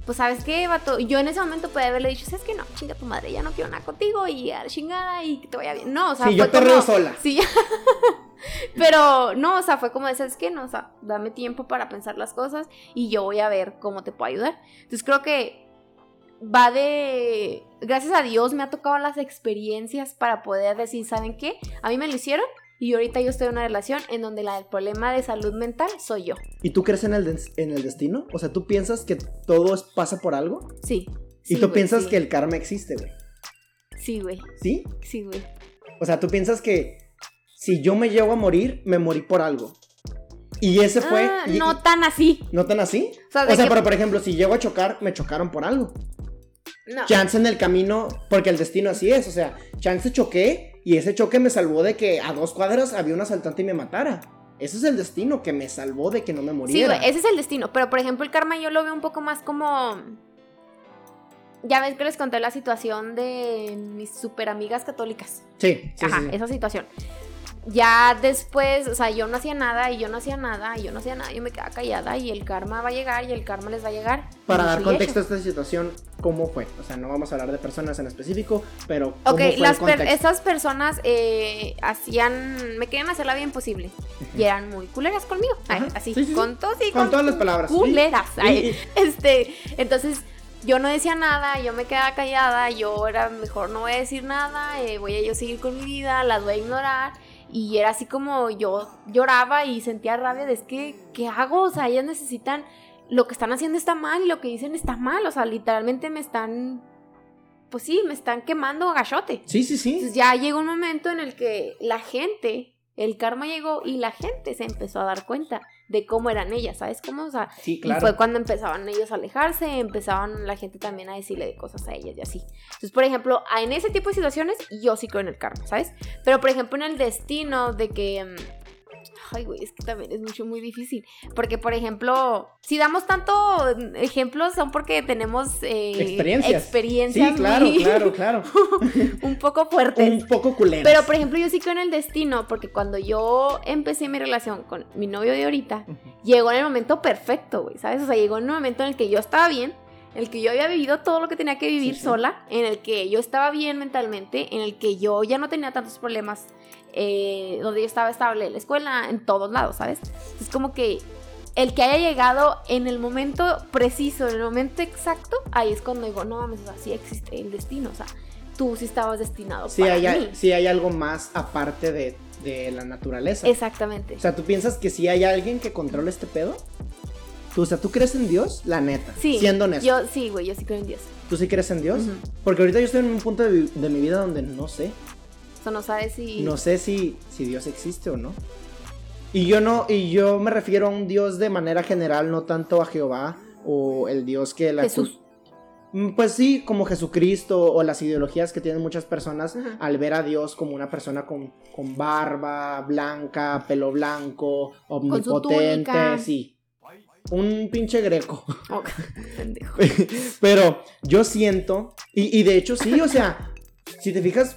pues sabes qué, vato, yo en ese momento puede haberle dicho, sabes que no, chinga tu madre, ya no quiero nada contigo y a la chingada y que te vaya bien. No, o sea, sí, yo perreo sola. Sí, pero no, o sea, fue como, ¿sabes qué? No, o sea, dame tiempo para pensar las cosas y yo voy a ver cómo te puedo ayudar. Entonces creo que va de, gracias a Dios me ha tocado las experiencias para poder decir, ¿saben qué? A mí me lo hicieron y ahorita yo estoy en una relación en donde la, el problema de salud mental soy yo. ¿Y tú crees en el, en el destino? O sea, ¿tú piensas que todo pasa por algo? Sí. ¿Y tú piensas que el karma existe, güey? Sí, güey. ¿Sí? Sí, güey. O sea, tú piensas que si yo me llego a morir, me morí por algo. Y ese fue. Ah, no tan así. ¿No tan así? O sea, pero por ejemplo, si llego a chocar, me chocaron por algo. No. Chance en el camino, porque el destino así es. O sea, chance choqué y ese choque me salvó de que a dos cuadras había un asaltante y me matara. Ese es el destino que me salvó de que no me muriera. Sí, ese es el destino. Pero por ejemplo, el karma yo lo veo un poco más como. Ya ves que les conté la situación de mis super amigas católicas. Sí, sí Ajá, esa situación. Ya después, o sea, yo no hacía nada y yo no hacía nada y yo no hacía nada, yo me quedaba callada y el karma va a llegar y el karma les va a llegar. Para dar contexto a esta situación, cómo fue. O sea, no vamos a hablar de personas en específico, pero ¿cómo Ok, las esas personas eh, hacían, me querían hacer la bien posible. Y eran muy culeras conmigo. así, con todos y con, todas las palabras. Culeras. este, entonces yo no decía nada, yo me quedaba callada, yo era mejor no voy a decir nada, eh, voy a yo seguir con mi vida, las voy a ignorar. Y era así como yo lloraba y sentía rabia de es que, ¿qué hago? O sea, ellas necesitan, lo que están haciendo está mal y lo que dicen está mal. O sea, literalmente me están, pues sí, me están quemando a gachote. Sí, sí, sí. Entonces ya llegó un momento en el que la gente, el karma llegó y la gente se empezó a dar cuenta de cómo eran ellas, ¿sabes cómo? O sea, sí, claro. y fue cuando empezaban ellos a alejarse, empezaban la gente también a decirle de cosas a ellas y así. Entonces, por ejemplo, en ese tipo de situaciones yo sí creo en el karma, ¿sabes? Pero, por ejemplo, en el destino de que mm, Ay, güey, es que también es mucho, muy difícil. Porque, por ejemplo, si damos tanto ejemplos, son porque tenemos eh, experiencias. experiencias. Sí, claro, claro, claro. un poco fuertes. Un poco culeras. Pero, por ejemplo, yo sí creo en el destino, porque cuando yo empecé mi relación con mi novio de ahorita, llegó en el momento perfecto, güey, ¿sabes? O sea, llegó en un momento en el que yo estaba bien, en el que yo había vivido todo lo que tenía que vivir sola, en el que yo estaba bien mentalmente, en el que yo ya no tenía tantos problemas eh, donde yo estaba estable, la escuela, en todos lados, ¿sabes? Es como que el que haya llegado en el momento preciso, en el momento exacto, ahí es cuando digo, no mames, así existe el destino, o sea, tú sí estabas destinado. Sí, hay, hay algo más aparte de, de, la naturaleza. Exactamente. O sea, ¿tú piensas que si hay alguien que controla este pedo? ¿Tú, o sea, ¿tú crees en Dios? La neta. Sí. Siendo honesto. Yo sí, güey, yo sí creo en Dios. ¿Tú sí crees en Dios? Porque ahorita yo estoy en un punto de, de mi vida donde no sé. Si. No sé si, si Dios existe o no. Y yo no, y yo me refiero a un Dios de manera general, no tanto a Jehová o el Dios que la. Jesús. Mm, pues sí, como Jesucristo o las ideologías que tienen muchas personas al ver a Dios como una persona con, con barba blanca, pelo blanco, omnipotente, sí. Un pinche greco. Pero yo siento, y, y de hecho sí, o sea, si te fijas,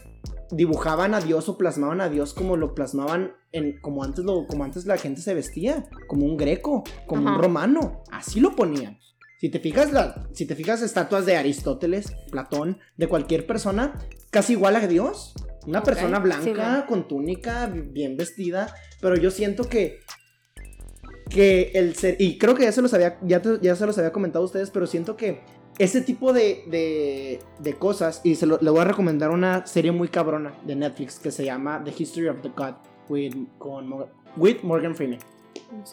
dibujaban a Dios o plasmaban a Dios como lo plasmaban en como antes lo como antes la gente se vestía, como un greco, como un romano, así lo ponían. Si te fijas la, si te fijas estatuas de Aristóteles, Platón, de cualquier persona, casi igual a Dios, una persona blanca con túnica, bien vestida, pero yo siento que que el ser y creo que ya se los había ya, ya se los había comentado a ustedes, pero siento que ese tipo de, de, cosas, y se lo, le voy a recomendar una serie muy cabrona de Netflix que se llama The History of the God with, con, with Morgan Freeman.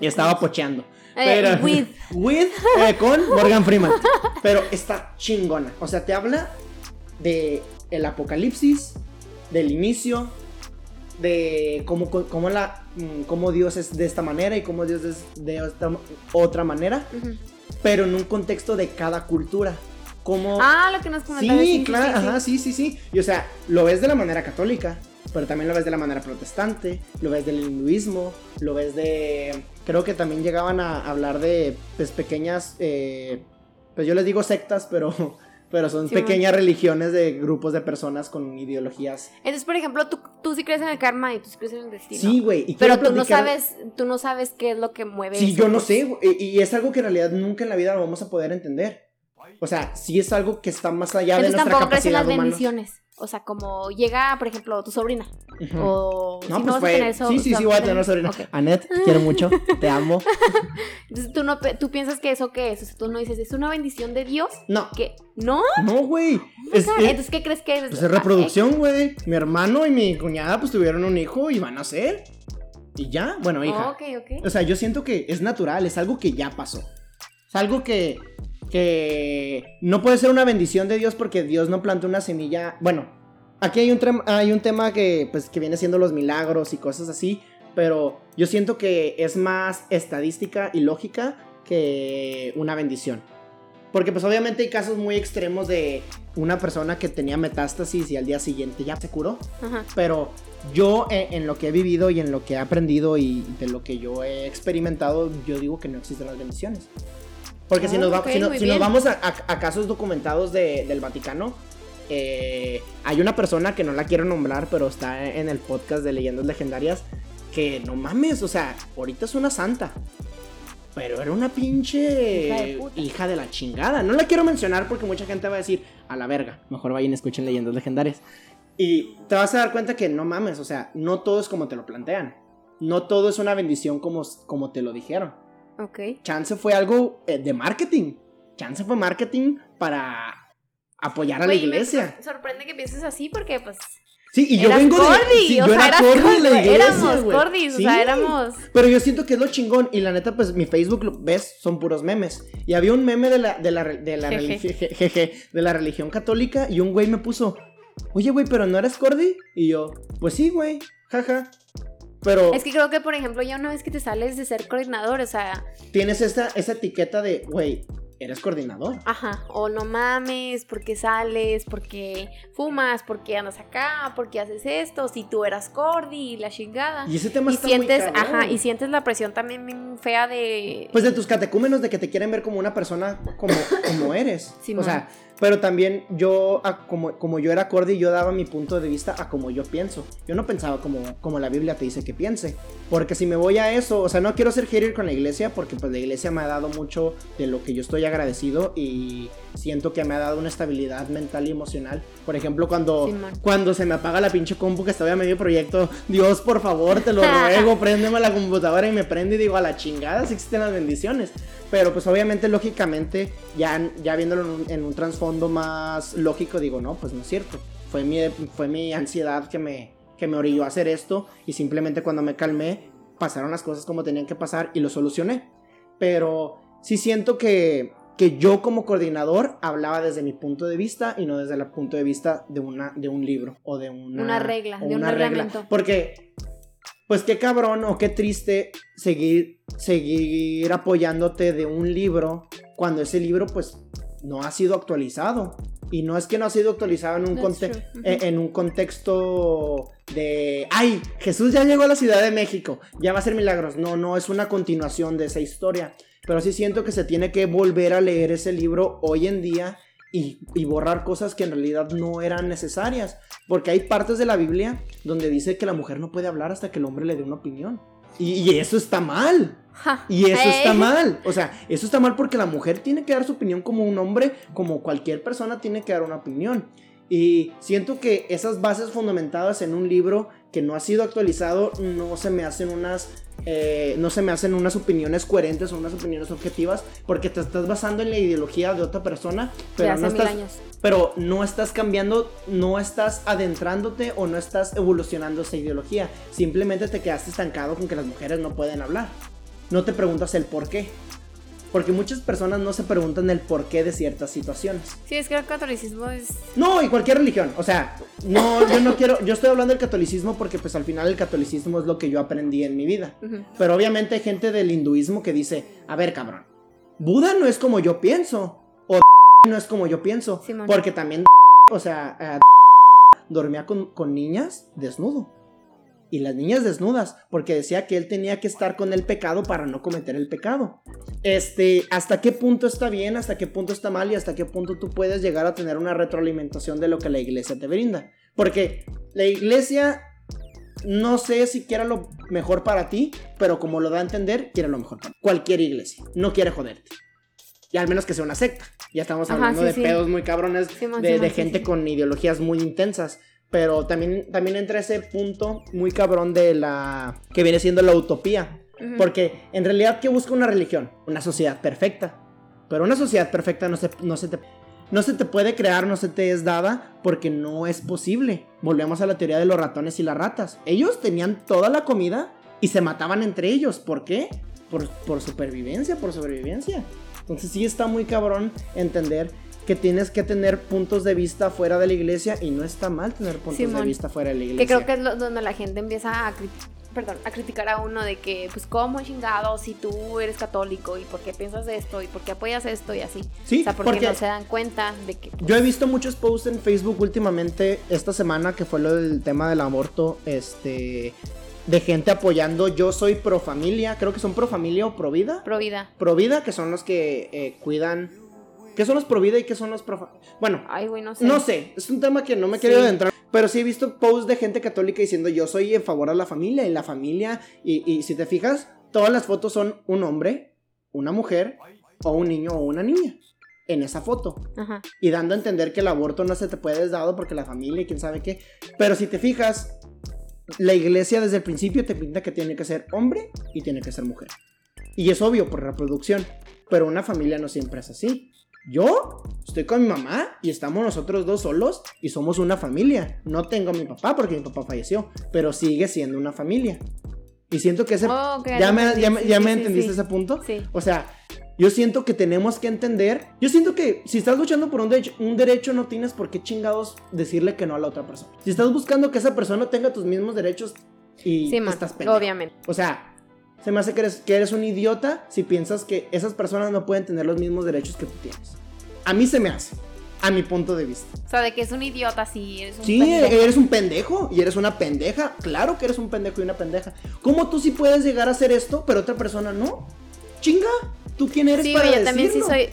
Y estaba pocheando. Eh, with. with eh, con Morgan Freeman. Pero está chingona. O sea, te habla de el apocalipsis, del inicio, de cómo, cómo, la, mm, cómo Dios es de esta manera y cómo Dios es de esta otra manera pero en un contexto de cada cultura. Como... Ah, lo que nos. Sí, claro, ajá, sí, sí, sí. Y o sea, lo ves de la manera católica, pero también lo ves de la manera protestante, lo ves del hinduismo, lo ves de... Creo que también llegaban a hablar de pues, pequeñas, eh, pues yo les digo sectas, pero pero son pequeñas religiones de grupos de personas con ideologías. Entonces, por ejemplo, tú, tú sí crees en el karma y tú sí crees en el destino. Sí, güey. Pero tú no sabes, tú no sabes qué es lo que mueve. Sí, yo no sé, y es algo que en realidad nunca en la vida lo vamos a poder entender. O sea, sí es algo que está más allá de nuestra capacidad crees en las bendiciones. O sea, como llega, por ejemplo, tu sobrina. O no, si pues fue... tener Sí, sí, sí, voy a tener una sobrina. Okay. Annette, quiero mucho, te amo. Entonces, ¿tú, no, tú piensas que eso qué es. O sea, tú no dices, ¿es una bendición de Dios? No. ¿Qué? ¿No? No, güey. Entonces, ¿qué crees que es? Pues es reproducción, güey. Mi hermano y mi cuñada, pues tuvieron un hijo y van a ser. Y ya, bueno, hija. ok, ok. O sea, yo siento que es natural, es algo que ya pasó. Es algo que que no puede ser una bendición de Dios porque Dios no plantó una semilla. Bueno, aquí hay un, hay un tema que, pues, que viene siendo los milagros y cosas así, pero yo siento que es más estadística y lógica que una bendición. Porque pues obviamente hay casos muy extremos de una persona que tenía metástasis y al día siguiente ya se curó. Pero yo eh, en, lo que he vivido y en lo que he aprendido y de lo que yo he experimentado, yo digo que no existen las bendiciones. Porque si, nos, vamos a, casos documentados del Vaticano, eh, hay una persona que no la quiero nombrar, pero está en el podcast de Leyendas Legendarias, que no mames, o sea, ahorita es una santa. pero era una pinche hija de, la chingada. No la quiero mencionar porque mucha gente va a decir, a la verga, mejor vayan y escuchen leyendas legendarias. Y te vas a dar cuenta que no mames, o sea, no todo es como te lo plantean. No todo es una bendición como, como te lo dijeron. Ok. Chance fue algo eh, de marketing. Chance fue marketing para apoyar a la iglesia. Me sorprende que pienses así porque pues Sí, y yo vengo de. Sí, yo era cordi de la iglesia. Éramos cordis, o sea, éramos. Pero yo siento que es lo chingón. Y la neta, pues mi Facebook, ves, son puros memes. Y había un meme de la, de la, de la, de la religión católica. Y un güey me puso, Oye, güey, pero no eres cordi. Y yo, pues sí, güey, jaja. Pero. Es que creo que, por ejemplo, ya una vez que te sales de ser coordinador, o sea. Tienes esta, esa etiqueta de, güey, eres coordinador. Ajá, o no mames, porque sales, porque fumas, porque andas acá, porque haces esto, si tú eras cordi y la chingada. Y ese tema y está sientes, muy ajá, y sientes la presión también fea de Pues de tus catecúmenos de que te quieren ver como una persona como como eres. Sí, o sea, pero también yo, como, como yo era cordi, yo daba mi punto de vista a como yo pienso. Yo no pensaba como, como la Biblia te dice que piense. Porque si me voy a eso, o sea, no quiero ser hater con la iglesia, porque pues la iglesia me ha dado mucho de lo que yo estoy agradecido y siento que me ha dado una estabilidad mental y emocional. Por ejemplo, cuando, cuando se me apaga la pinche compu que estaba a medio proyecto, Dios, por favor, te lo ruego, préndeme la computadora y me prende y digo, a la chingada, si existen las bendiciones. Pero pues obviamente, lógicamente, ya, ya viéndolo en un, trasfondo más lógico, digo, no, pues no es cierto. Fue mi, fue mi ansiedad que me, que me orilló a hacer esto y simplemente cuando me calmé, pasaron las cosas como tenían que pasar y lo solucioné. Pero sí siento que que yo como coordinador hablaba desde mi punto de vista y no desde el punto de vista de, una, de un libro o de una, una regla, de un reglamento. Porque, pues qué cabrón o qué triste seguir, seguir apoyándote de un libro cuando ese libro pues no ha sido actualizado. Y no es que no ha sido actualizado en un, eh, en un contexto de, ay, Jesús ya llegó a la Ciudad de México, ya va a ser milagros. No, no, es una continuación de esa historia. Pero sí siento que se tiene que volver a leer ese libro hoy en día y, borrar cosas que en realidad no eran necesarias. Porque hay partes de la Biblia donde dice que la mujer no puede hablar hasta que el hombre le dé una opinión. Y, eso está mal. Y eso está mal. O sea, eso está mal porque la mujer tiene que dar su opinión como un hombre, como cualquier persona tiene que dar una opinión. Y siento que esas bases fundamentadas en un libro que no ha sido actualizado no se me hacen unas eh, no se me hacen unas opiniones coherentes o unas opiniones objetivas porque te estás basando en la ideología de otra persona pero no estás pero no estás cambiando no estás adentrándote o no estás evolucionando esa ideología. Simplemente te quedaste estancado con que las mujeres no pueden hablar. No te preguntas el por qué porque muchas personas no se preguntan el porqué de ciertas situaciones. Sí, es que el catolicismo es... No, y cualquier religión. O sea, no, yo no quiero... Yo estoy hablando del catolicismo porque pues al final el catolicismo es lo que yo aprendí en mi vida. Pero obviamente hay gente del hinduismo que dice, a ver cabrón, Buda no es como yo pienso. O no es como yo pienso. porque también... O sea, eh, dormía con, con niñas desnudo y las niñas desnudas, porque decía que él tenía que estar con el pecado para no cometer el pecado. Este, ¿hasta qué punto está bien, hasta qué punto está mal y hasta qué punto tú puedes llegar a tener una retroalimentación de lo que la iglesia te brinda? Porque la iglesia no sé si quiera lo mejor para ti, pero como lo da a entender, quiere lo mejor para cualquier iglesia, no quiere joderte. Y al menos que sea una secta. Ya estamos hablando de pedos muy cabrones, de gente con ideologías muy intensas. Pero también, también entra ese punto muy cabrón de la. que viene siendo la utopía. Porque en realidad, ¿qué busca una religión? Una sociedad perfecta. Pero una sociedad perfecta no se, no se te. No se te puede crear, no se te es dada porque no es posible. Volvemos a la teoría de los ratones y las ratas. Ellos tenían toda la comida y se mataban entre ellos. ¿Por qué? Por, por supervivencia, por sobrevivencia. Entonces sí está muy cabrón entender que tienes que tener puntos de vista fuera de la iglesia y no está mal tener puntos de vista fuera de la iglesia. Que creo que es donde la gente empieza a perdón, a criticar a uno de que, pues, ¿cómo chingado si tú eres católico y por qué piensas esto y por qué apoyas esto y así? Sí, o sea, porque, no se dan cuenta de que... Yo he visto muchos posts en Facebook últimamente, esta semana, que fue lo del tema del aborto, este... De gente apoyando, yo soy pro familia, creo que son pro familia o pro vida. Pro vida. Pro vida, que son los que eh, cuidan ¿Qué son los pro vida y qué son los pro... Bueno, Ay, no sé. No sé, es un tema que no me he querido adentrar. Pero sí he visto posts de gente católica diciendo yo soy en favor de la familia y la familia. Y, y si te fijas, todas las fotos son un hombre una mujer o un niño o una niña en esa foto. Y dando a entender que el aborto no se te puede dado porque la familia y quién sabe qué. Pero si te fijas, la iglesia desde el principio te pinta que tiene que ser hombre y tiene que ser mujer. Y es obvio por reproducción. Pero una familia no siempre es así. Yo estoy con mi mamá y estamos nosotros dos solos y somos una familia. No tengo a mi papá porque mi papá falleció, pero sigue siendo una familia. Y siento que ese... Oh, ¿Ya, me, ya, me entendiste ese punto? Sí. O sea, yo siento que tenemos que entender. Yo siento que si estás luchando por un derecho, un derecho no tienes por qué chingados decirle que no a la otra persona. Si estás buscando que esa persona tenga tus mismos derechos y estás pendejo. Obviamente. O sea, se me hace que eres, que eres un idiota si piensas que esas personas no pueden tener los mismos derechos que tú tienes. A mí se me hace. A mi punto de vista. O sea, de que es un idiota, sí, eres un Sí, eres un pendejo y eres una pendeja. Claro que eres un pendejo y una pendeja. ¿Cómo tú sí puedes llegar a hacer esto, pero otra persona no? Chinga. ¿Tú quién eres sí, para yo también sí soy.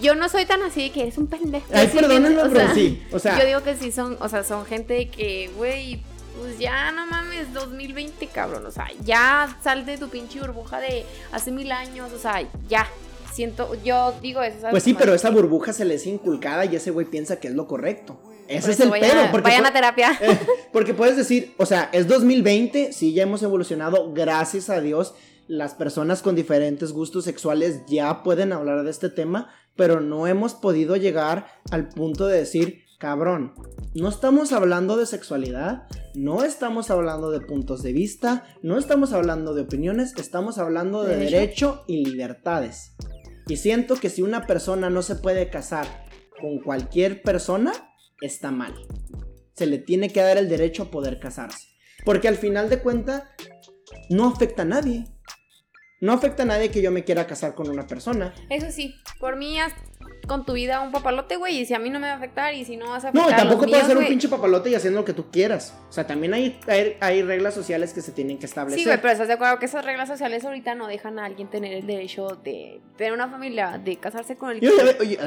Yo no soy tan así de que eres un pendejo. Ay, perdónenme, pero sí. O sea. Yo digo que sí son, o sea, son gente que, güey, pues ya no mames, 2020, cabrón. O sea, ya sal de tu pinche burbuja de hace mil años. O sea, ya. Siento, yo digo eso. Pues sí, pero esa burbuja se les inculcada y ese güey piensa que es lo correcto. Ese es el pedo. Porque vayan a terapia. Eh, porque puedes decir, o sea, es 2020, sí, ya hemos evolucionado, gracias a Dios las personas con diferentes gustos sexuales ya pueden hablar de este tema, pero no hemos podido llegar al punto de decir, cabrón, no estamos hablando de sexualidad, no estamos hablando de puntos de vista, no estamos hablando de opiniones, estamos hablando de derecho y libertades. Y siento que si una persona no se puede casar con cualquier persona, está mal. Se le tiene que dar el derecho a poder casarse. Porque al final de cuentas, no afecta a nadie. No afecta a nadie que yo me quiera casar con una persona. Eso sí, por mí con tu vida un papalote, güey, y si a mí no me va a afectar y si no vas a afectar No, tampoco puedes ser un pinche papalote y haciendo lo que tú quieras. O sea, también hay, hay, reglas sociales que se tienen que establecer. Sí, güey, pero estás de acuerdo que esas reglas sociales ahorita no dejan a alguien tener el derecho de tener una familia, de casarse con el oye,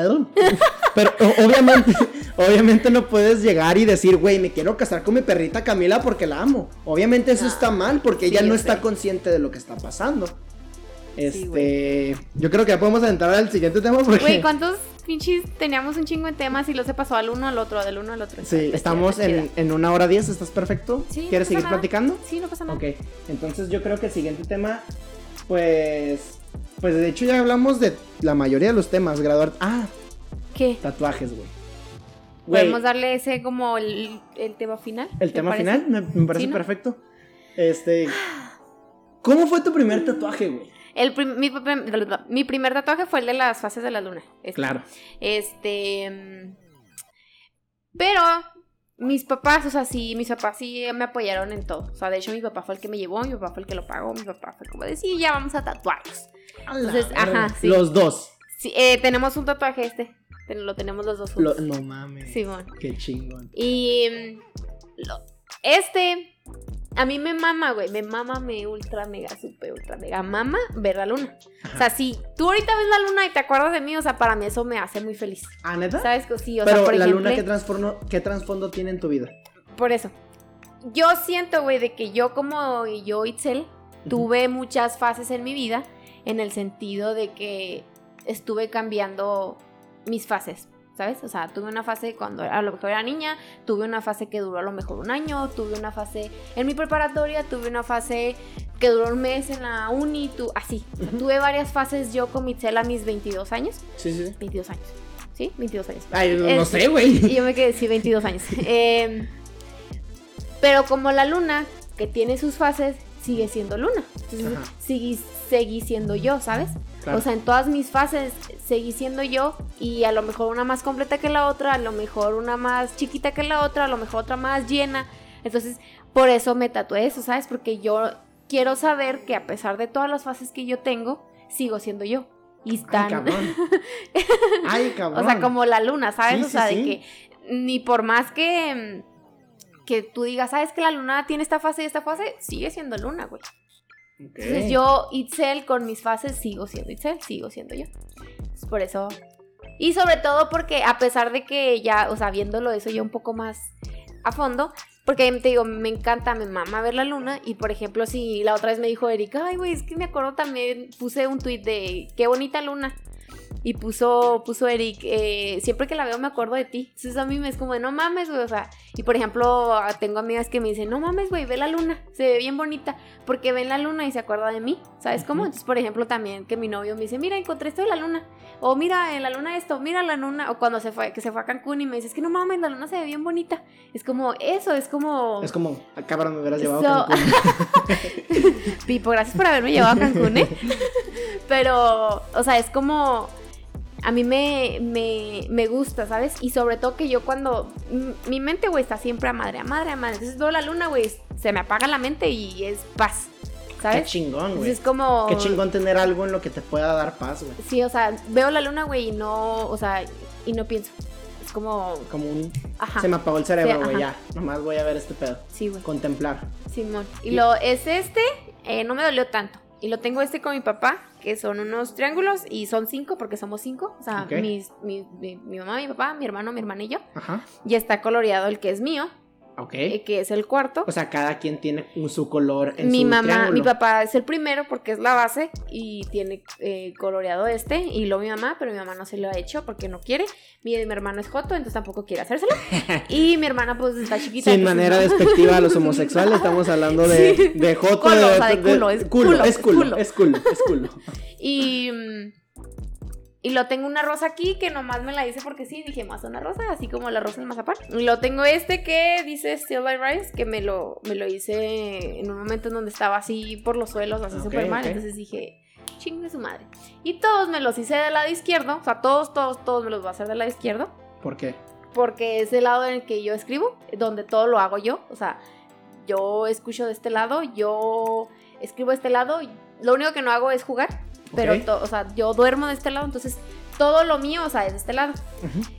pero obviamente, obviamente no puedes llegar y decir, güey, me quiero casar con mi perrita Camila porque la amo. Obviamente eso está mal porque ella no está consciente de lo que está pasando. Este, yo creo que ya podemos entrar al siguiente tema porque... Güey, ¿cuántos pinches teníamos un chingo de temas y lo se pasó al uno al otro, del uno al otro? Sí, estamos en, en, una hora diez, ¿estás perfecto? Sí, ¿Quieres seguir platicando? Sí, no pasa nada. Ok, entonces yo creo que el siguiente tema, pues... Pues de hecho ya hablamos de la mayoría de los temas, graduar... Ah, ¿qué? Tatuajes, güey. Podemos darle ese como el, el tema final. ¿El tema final? Me, parece perfecto. Este... ¿Cómo fue tu primer tatuaje, güey? El mi, primer tatuaje fue el de las fases de la luna. Este, claro. Este. Pero mis papás, o sea, sí, mis papás sí me apoyaron en todo. O sea, de hecho, mi papá fue el que me llevó, mi papá fue el que lo pagó, mi papá fue como de sí, ya vamos a tatuarlos. Entonces, ajá, sí. Los dos. Sí, eh, tenemos un tatuaje este. Lo tenemos los dos juntos. no mames. Sí, bueno. Qué chingón. Y. este a mí me mama, güey, me mama, me ultra, mega, super, ultra, mega mama ver la luna. O sea, si tú ahorita ves la luna y te acuerdas de mí, o sea, para mí eso me hace muy feliz. ¿Ah, neta? ¿Sabes sí? O Pero sea, por la luna, ¿qué, ¿qué trasfondo tiene en tu vida? Por eso. Yo siento, güey, de que yo como yo, Itzel, tuve muchas fases en mi vida en el sentido de que estuve cambiando mis fases. ¿Sabes? O sea, tuve una fase cuando a lo mejor era niña, tuve una fase que duró a lo mejor un año, tuve una fase en mi preparatoria, tuve una fase que duró un mes en la uni, tu, así. Tuve varias fases yo con Michelle a mis 22 años. Sí, sí. 22 años. ¿Sí? 22 años. Ay, no, sé, güey. Y yo me quedé, sí, 22 años. Em, pero como la luna, que tiene sus fases, sigue siendo luna. Entonces, seguí siendo yo, ¿sabes? O sea, en todas mis fases seguí siendo yo y a lo mejor una más completa que la otra, a lo mejor una más chiquita que la otra, a lo mejor otra más llena. Entonces, por eso me tatué eso, ¿sabes? Porque yo quiero saber que a pesar de todas las fases que yo tengo, sigo siendo yo. Y están. Ay, cabrón. Ay, cabrón. o sea, como la luna, ¿sabes? o sea, de que ni por más que, que tú digas, ¿sabes que la luna tiene esta fase y esta fase? Sigue siendo luna, güey. Entonces yo, Itzel, con mis fases sigo siendo Itzel, sigo siendo yo. por eso. Y sobre todo porque a pesar de que ya, o sea, viéndolo eso ya un poco más a fondo, Porque te digo, me encanta, me mama ver la luna. Y por ejemplo, si la otra vez me dijo Erika, ay, güey, es que me acuerdo también, puse un tweet de qué bonita luna. Y puso, puso Eric, eh, siempre que la veo me acuerdo de ti. Entonces a mí me es como de, no mames, güey. O sea, y por ejemplo, tengo amigas que me dicen, no mames, güey, ve la luna, se ve bien bonita. Porque ven la luna y se acuerda de mí. ¿Sabes cómo? Entonces, por ejemplo, también que mi novio me dice, mira, encontré esto de la luna. O mira, en la luna esto, mira la luna. O cuando se fue, que se fue a Cancún y me dice, es que no mames, la luna se ve bien bonita. Es como, eso, es como. Es como, acá cabrón, me hubieras llevado a Cancún. Pipo, gracias por haberme llevado a Cancún, ¿eh? Pero, o sea, es como a mí me, me, gusta, ¿sabes? Y sobre todo que yo cuando. Mi mente, güey, está siempre a madre, a madre, a madre. Entonces veo la luna, güey, se me apaga la mente y es paz. ¿Sabes? Qué chingón, güey. Es como. Qué chingón tener algo en lo que te pueda dar paz, güey. Sí, o sea, veo la luna, güey, y no. O sea, y no pienso. Es como. Como un. Ajá. Se me apagó el cerebro, güey, ya. Nomás voy a ver este pedo. Sí, güey. Contemplar. Simón. Y, lo es este, eh, no me dolió tanto. Y lo tengo este con mi papá, que son unos triángulos y son cinco porque somos cinco. O sea, mis, mi, mi, mamá, mi papá, mi hermano, mi hermana y yo. Ajá. Y está coloreado el que es mío. Eh, que es el cuarto. O sea, cada quien tiene su color en mi su mamá, Mi papá es el primero porque es la base y tiene eh, coloreado este. Y luego mi mamá, pero mi mamá no se lo ha hecho porque no quiere. Mi, mi hermano es Joto, entonces tampoco quiere hacérselo. y mi hermana, pues está chiquita. Sin manera despectiva a los homosexuales, estamos hablando de, de Joto. de, o sea, de culo, es culo, es culo, es culo, es culo. y. Mm, y lo tengo una rosa aquí que nomás me la hice porque sí, dije más una rosa, así como la rosa del mazapán. Y lo tengo este que dice Still by Rice, que me lo, me lo hice en un momento en donde estaba así por los suelos, así súper mal. Entonces dije, chingue su madre. Y todos me los hice del lado izquierdo, o sea, todos, todos, todos me los voy a hacer del lado izquierdo. ¿Por qué? Porque es el lado en el que yo escribo, donde todo lo hago yo. O sea, yo escucho de este lado, yo escribo de este lado. Lo único que no hago es jugar pero, o sea, yo duermo de este lado, entonces todo lo mío, o sea, es de este lado.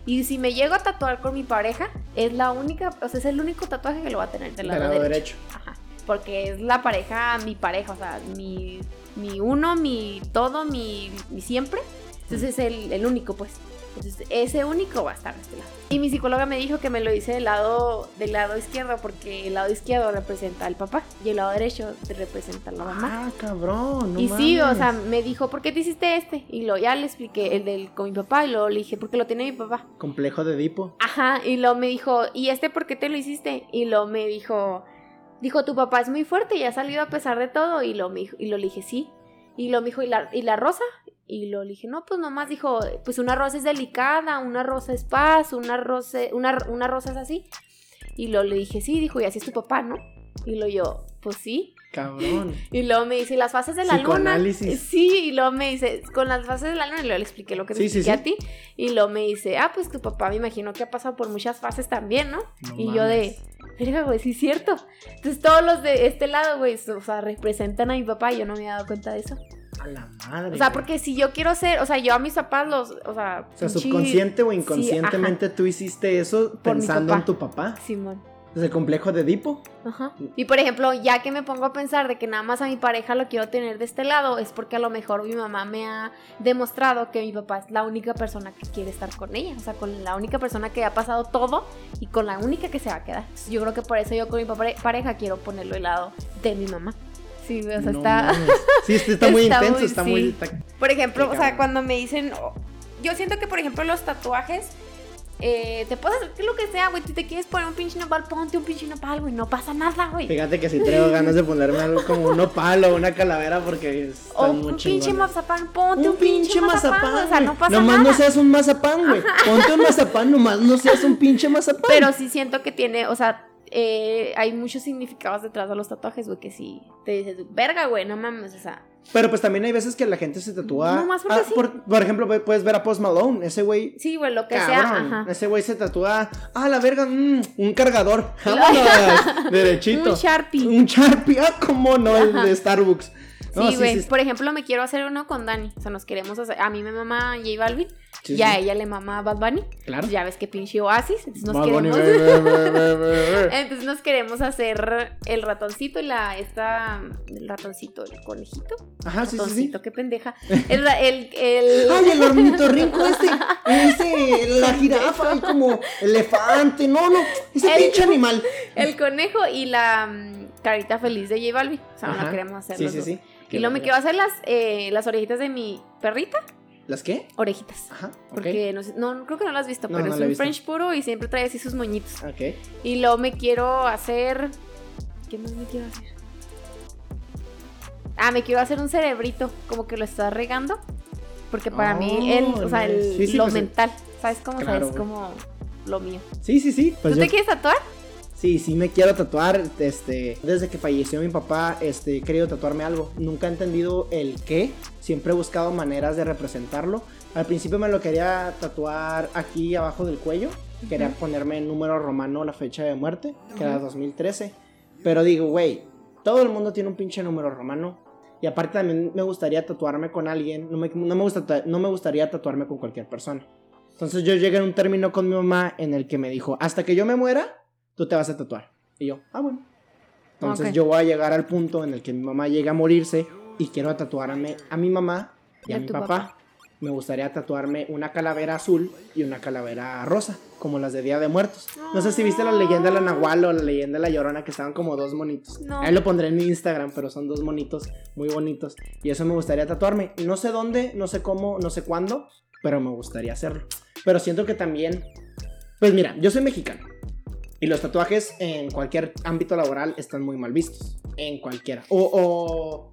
Y si me llego a tatuar con mi pareja, es la única, o sea, es el único tatuaje que lo va a tener del lado, derecho. Ajá. Porque es la pareja, mi pareja, o sea, mi, mi uno, mi todo, mi, mi siempre. Entonces es el, el único, pues. Entonces, ese único va a estar de este lado. Y mi psicóloga me dijo que me lo hice del lado, del lado izquierdo porque el lado izquierdo representa al papá y el lado derecho representa a la mamá. Ah, cabrón. No y sí, o sea, me dijo, ¿por qué te hiciste este? Y lo ya le expliqué el del con mi papá y luego le dije, porque lo tiene mi papá. Complejo de Edipo. Ajá, y lo me dijo, ¿y este por qué te lo hiciste? Y lo me dijo, dijo, tu papá es muy fuerte y ha salido a pesar de todo. Y lo, me y lo le dije, sí. Y lo me dijo, ¿y la, ¿y la rosa? Y lo dije, no, pues nomás dijo, pues una rosa es delicada, una rosa es paz, una rosa, una, una rosa es así. Y lo le dije, sí, dijo, y así es tu papá, ¿no? Y lo yo, pues sí. Cabrón. Y luego me dice, las fases de la luna. Sí, y luego me dice, con las fases de la luna, y luego le expliqué lo que te expliqué a ti. Y luego me dice, ah, pues tu papá me imagino que ha pasado por muchas fases también, ¿no? y yo de, verga, güey, sí es cierto. Entonces todos los de este lado, güey, o sea, representan a mi papá y yo no me había dado cuenta de eso. A la madre. O sea, porque si yo quiero ser, o sea, yo a mis papás los, o sea. O sea, subconsciente o inconscientemente tú hiciste eso pensando en tu papá. Simón. ¿Es el complejo de Edipo? Ajá. Y por ejemplo, ya que me pongo a pensar de que nada más a mi pareja lo quiero tener de este lado, es porque a lo mejor mi mamá me ha demostrado que mi papá es la única persona que quiere estar con ella. O sea, con la única persona que ha pasado todo y con la única que se va a quedar. yo creo que por eso yo con mi pareja quiero ponerlo al lado de mi mamá. Sí, o sea, está. Sí, está, muy intenso, está muy. por ejemplo, o sea, cuando me dicen. Yo siento que, por ejemplo, los tatuajes. Eh, te puedes hacer lo que sea, güey. Si te quieres poner un pinche nopal, ponte un pinche nopal, güey. No pasa nada, güey. Fíjate que si traigo ganas de ponerme algo como un nopal o una calavera porque es. O un pinche mazapán, ponte un, pinche mazapán. o sea, no pasa nada. Nomás no seas un mazapán, güey. Ponte un mazapán, nomás no seas un pinche mazapán. Pero sí siento que tiene, o sea, eh, hay muchos significados detrás de los tatuajes, güey, que sí te dices, verga, güey, no mames, o sea. Pero pues también hay veces que la gente se tatúa. No más porque ah, por, por, ejemplo, puedes ver a Post Malone, ese güey. Sí, güey, lo que sea. Ajá. Ese güey se tatúa, ah, la verga, mm, un cargador. Vámonos, derechito. un Sharpie. Un Sharpie, ah, cómo no, el de Starbucks. sí, güey. Por ejemplo, me quiero hacer uno con Dani. O sea, nos queremos hacer. A mí me mama J Balvin. Y a ella le mama Bad Bunny. Claro. Ya ves que pinche Oasis. Entonces nos queremos. entonces nos queremos hacer el ratoncito y la. Esta. El ratoncito, el conejito. Ajá, sí, sí, sí. qué pendeja. El. el, el... Ay, el ornitorrinco este. Ese. La jirafa, y como elefante. No, no. Ese pinche animal. El conejo y la mm, carita feliz de J Balvin. O sea, no queremos hacer Sí, sí, sí. Y luego me quiero hacer las, eh, las orejitas de mi perrita. ¿Las qué? Orejitas. Ajá. Porque no, no, creo que no las has visto, pero es un French puro y siempre trae así sus moñitos. Ok. Y luego me quiero hacer. ¿Qué más me quiero hacer? Ah, me quiero hacer un cerebrito, como que lo estás regando. Porque para mí, el, o sea, el, lo pues, mental, ¿sabes cómo? es como lo mío. Sí, sí, sí. Pues ¿Tú te quieres tatuar? Sí, sí me quiero tatuar. Este, desde que falleció mi papá, este, he querido tatuarme algo. Nunca he entendido el qué. Siempre he buscado maneras de representarlo. Al principio me lo quería tatuar aquí abajo del cuello. Quería ponerme en número romano la fecha de muerte, que era 2013. Pero digo, güey, todo el mundo tiene un pinche número romano. Y aparte también me gustaría tatuarme con alguien. No me, no me, gusta, no me gustaría tatuarme con cualquier persona. Entonces yo llegué a un término con mi mamá en el que me dijo, hasta que yo me muera, tú te vas a tatuar. Y yo, ah, bueno. Entonces yo voy a llegar al punto en el que mi mamá llegue a morirse y quiero tatuarme a mi mamá y, a, mi papá. Me gustaría tatuarme una calavera azul y una calavera rosa, como las de Día de Muertos. No sé si viste la leyenda de la Nahual o la leyenda de la Llorona, que estaban como dos monitos. Ahí lo pondré en mi Instagram, pero son dos monitos muy bonitos. Y eso me gustaría tatuarme. No sé dónde, no sé cómo, no sé cuándo, pero me gustaría hacerlo. Pero siento que también, pues mira, yo soy mexicano. Y los tatuajes en cualquier ámbito laboral están muy mal vistos. En cualquiera. O,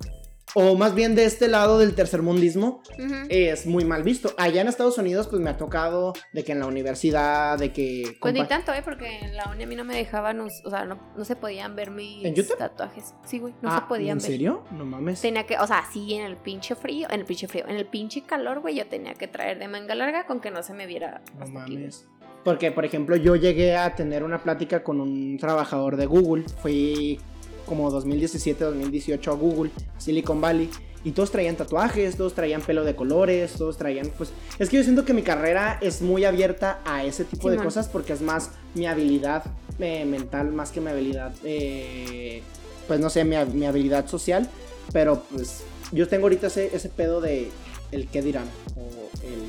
o, más bien de este lado del tercermundismo es muy mal visto. Allá en Estados Unidos pues me ha tocado de que en la universidad, de que... Pues ni tanto, ¿eh? Porque en la uni a mí no me dejaban, o sea, no, se podían ver mis tatuajes. Sí, güey, no se ah, podían ver. ¿En serio? No mames. Tenía que, o sea, sí, en el pinche frío, en el pinche frío, en el pinche calor, güey, yo tenía que traer de manga larga con que no se me viera. No mames. Porque, por ejemplo, yo llegué a tener una plática con un trabajador de Google. Fui como 2017-2018 a Google, Silicon Valley. Y todos traían tatuajes, todos traían pelo de colores, todos traían, pues... Es que yo siento que mi carrera es muy abierta a ese tipo de cosas porque es más mi habilidad eh, mental, más que mi habilidad, eh, pues no sé, mi, mi, habilidad social. Pero pues yo tengo ahorita ese, ese pedo de el qué dirán o el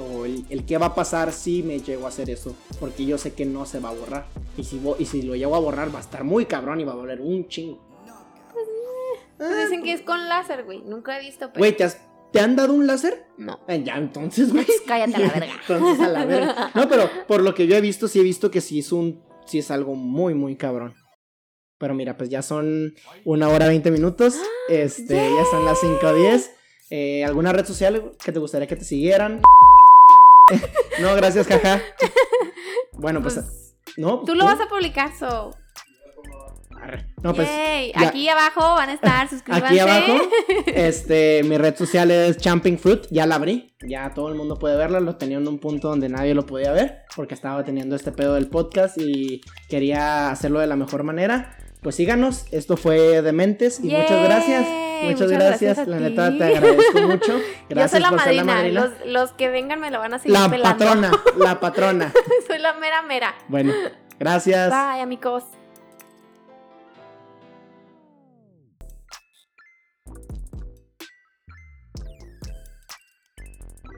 o el, el qué va a pasar si me llego a hacer eso, porque yo sé que no se va a borrar. Y si, y si lo llego a borrar va a estar muy cabrón y va a valer un chingo. Pues, pues dicen que es con láser, güey. Nunca he visto. Güey, ¿te, han dado un láser? No. Eh, ya, entonces, güey. Pues cállate a la verga. entonces a la verga. No, pero por lo que yo he visto, sí he visto que sí es un. Sí es algo muy, muy cabrón. Pero mira, pues ya son una hora veinte minutos. Este, ya son las 5.10. Eh, ¿Alguna red social que te gustaría que te siguieran? No, gracias, jaja. Bueno, pues. pues no, tú lo vas a publicar, so. No, pues, Aquí abajo van a estar, suscríbanse. Aquí abajo, este, mi red social es Champing Fruit, ya la abrí, ya todo el mundo puede verla, lo tenía en un punto donde nadie lo podía ver, porque estaba teniendo este pedo del podcast y quería hacerlo de la mejor manera. Pues síganos, esto fue Dementes y muchas gracias. Muchas, gracias, la neta te agradezco mucho. Gracias Yo soy la, por madrina. Ser la madrina. Los, los, que vengan me lo van a seguir la patrona, la patrona. soy la mera mera. Bueno, gracias. Bye, amigos.